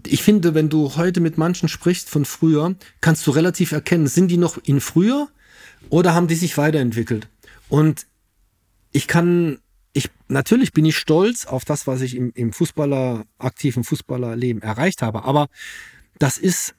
ich finde, wenn du heute mit manchen sprichst von früher, kannst du relativ erkennen, sind die noch in früher oder haben die sich weiterentwickelt? Und ich kann, ich, natürlich bin ich stolz auf das, was ich im, im Fußballer, aktiven Fußballerleben erreicht habe, aber das ist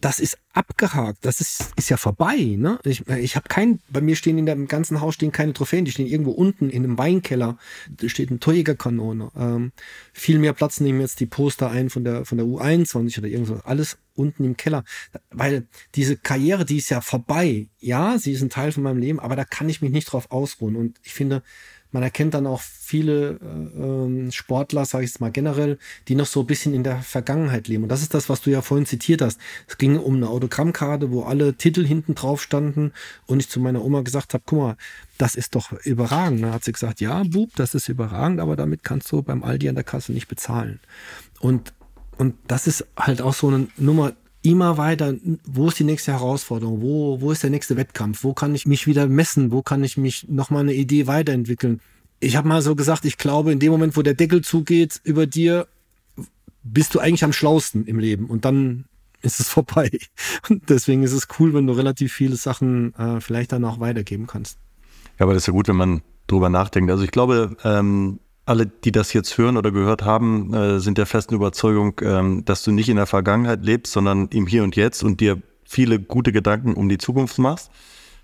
das ist abgehakt, das ist, ist ja vorbei. Ne? Ich, ich habe kein, bei mir stehen in dem ganzen Haus stehen keine Trophäen, die stehen irgendwo unten in einem Weinkeller. Da steht ein Torjägerkanone. Ähm, viel mehr Platz nehmen jetzt die Poster ein von der von der U21 oder irgendwas. Alles unten im Keller. Weil diese Karriere, die ist ja vorbei. Ja, sie ist ein Teil von meinem Leben, aber da kann ich mich nicht drauf ausruhen. Und ich finde, man erkennt dann auch viele äh, ähm, Sportler, sage ich es mal generell, die noch so ein bisschen in der Vergangenheit leben. Und das ist das, was du ja vorhin zitiert hast. Es ging um eine Autogrammkarte, wo alle Titel hinten drauf standen und ich zu meiner Oma gesagt habe, guck mal, das ist doch überragend. Dann hat sie gesagt, ja, Bub, das ist überragend, aber damit kannst du beim Aldi an der Kasse nicht bezahlen. Und, und das ist halt auch so eine Nummer, immer weiter, wo ist die nächste Herausforderung, wo, wo ist der nächste Wettkampf, wo kann ich mich wieder messen, wo kann ich mich nochmal eine Idee weiterentwickeln. Ich habe mal so gesagt, ich glaube, in dem Moment, wo der Deckel zugeht über dir, bist du eigentlich am schlausten im Leben und dann ist es *laughs* vorbei. Und deswegen ist es cool, wenn du relativ viele Sachen äh, vielleicht dann auch weitergeben kannst. Ja, aber das ist ja gut, wenn man drüber nachdenkt. Also ich glaube, ähm, alle, die das jetzt hören oder gehört haben, äh, sind der festen Überzeugung, ähm, dass du nicht in der Vergangenheit lebst, sondern im Hier und Jetzt und dir viele gute Gedanken um die Zukunft machst.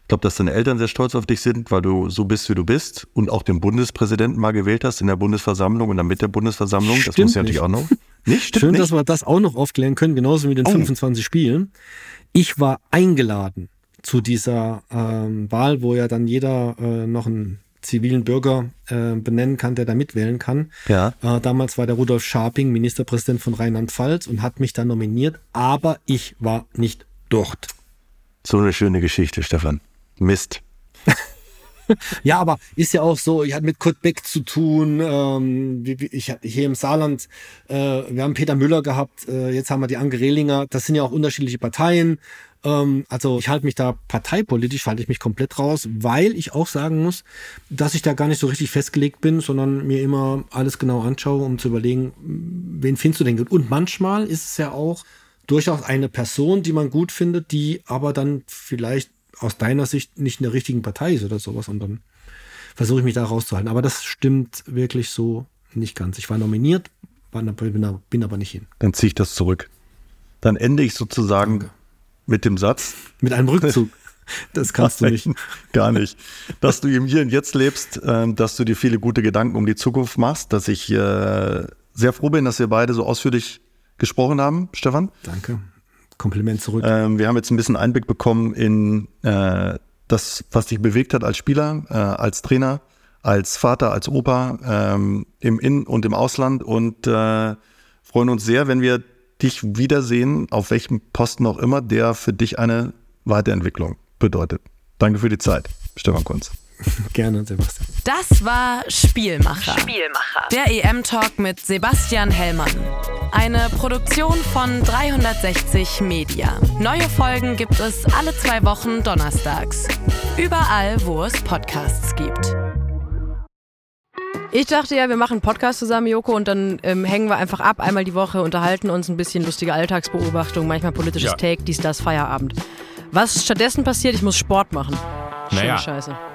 Ich glaube, dass deine Eltern sehr stolz auf dich sind, weil du so bist, wie du bist und auch den Bundespräsidenten mal gewählt hast in der Bundesversammlung und dann mit der Bundesversammlung. Stimmt das muss ja natürlich auch noch. Nicht? Stimmt Schön, nicht? dass wir das auch noch aufklären können, genauso wie mit den Oh. 25 Spielen. Ich war eingeladen zu dieser ähm, Wahl, wo ja dann jeder äh, noch einen zivilen Bürger äh, benennen kann, der da mitwählen kann. Ja. Äh, damals war der Rudolf Scharping Ministerpräsident von Rheinland-Pfalz und hat mich dann nominiert, aber ich war nicht dort. So eine schöne Geschichte, Stefan. Mist. *laughs* Ja, aber ist ja auch so, ich hatte mit Kurt Beck zu tun, ähm, ich hier im Saarland, äh, wir haben Peter Müller gehabt, äh, jetzt haben wir die Anke Rehlinger, das sind ja auch unterschiedliche Parteien. Ähm, also ich halte mich da parteipolitisch, halte ich mich komplett raus, weil ich auch sagen muss, dass ich da gar nicht so richtig festgelegt bin, sondern mir immer alles genau anschaue, um zu überlegen, wen findest du denn gut. Und manchmal ist es ja auch durchaus eine Person, die man gut findet, die aber dann vielleicht aus deiner Sicht nicht in der richtigen Partei ist oder sowas. Und dann versuche ich mich da rauszuhalten. Aber das stimmt wirklich so nicht ganz. Ich war nominiert, war, bin, aber- bin aber nicht hin. Dann ziehe ich das zurück. Dann ende ich sozusagen mit dem Satz. Mit einem Rückzug. *laughs* Das kannst du nicht. Nein, *laughs* Gar nicht. Dass du im Hier und Jetzt lebst, ähm, dass du dir viele gute Gedanken um die Zukunft machst, dass ich äh, sehr froh bin, dass wir beide so ausführlich gesprochen haben, Stefan. Danke. Kompliment zurück. Ähm, wir haben jetzt ein bisschen Einblick bekommen in äh, das, was dich bewegt hat als Spieler, äh, als Trainer, als Vater, als Opa, ähm, im In- und im Ausland und äh, freuen uns sehr, wenn wir dich wiedersehen, auf welchem Posten auch immer, der für dich eine Weiterentwicklung bedeutet. Danke für die Zeit, Stefan Kunz. *laughs* Gerne, Sebastian. Das war Spielmacher. Spielmacher. Der EM-Talk mit Sebastian Hellmann. Eine Produktion von 360 Media. Neue Folgen gibt es alle zwei Wochen donnerstags. Überall, wo es Podcasts gibt. Ich dachte ja, wir machen einen Podcast zusammen, Joko, und dann ähm, hängen wir einfach ab, einmal die Woche, unterhalten uns ein bisschen lustige Alltagsbeobachtung, manchmal politisches Ja. Take, dies, das, Feierabend. Was stattdessen passiert, ich muss Sport machen. Schöne Naja. Scheiße.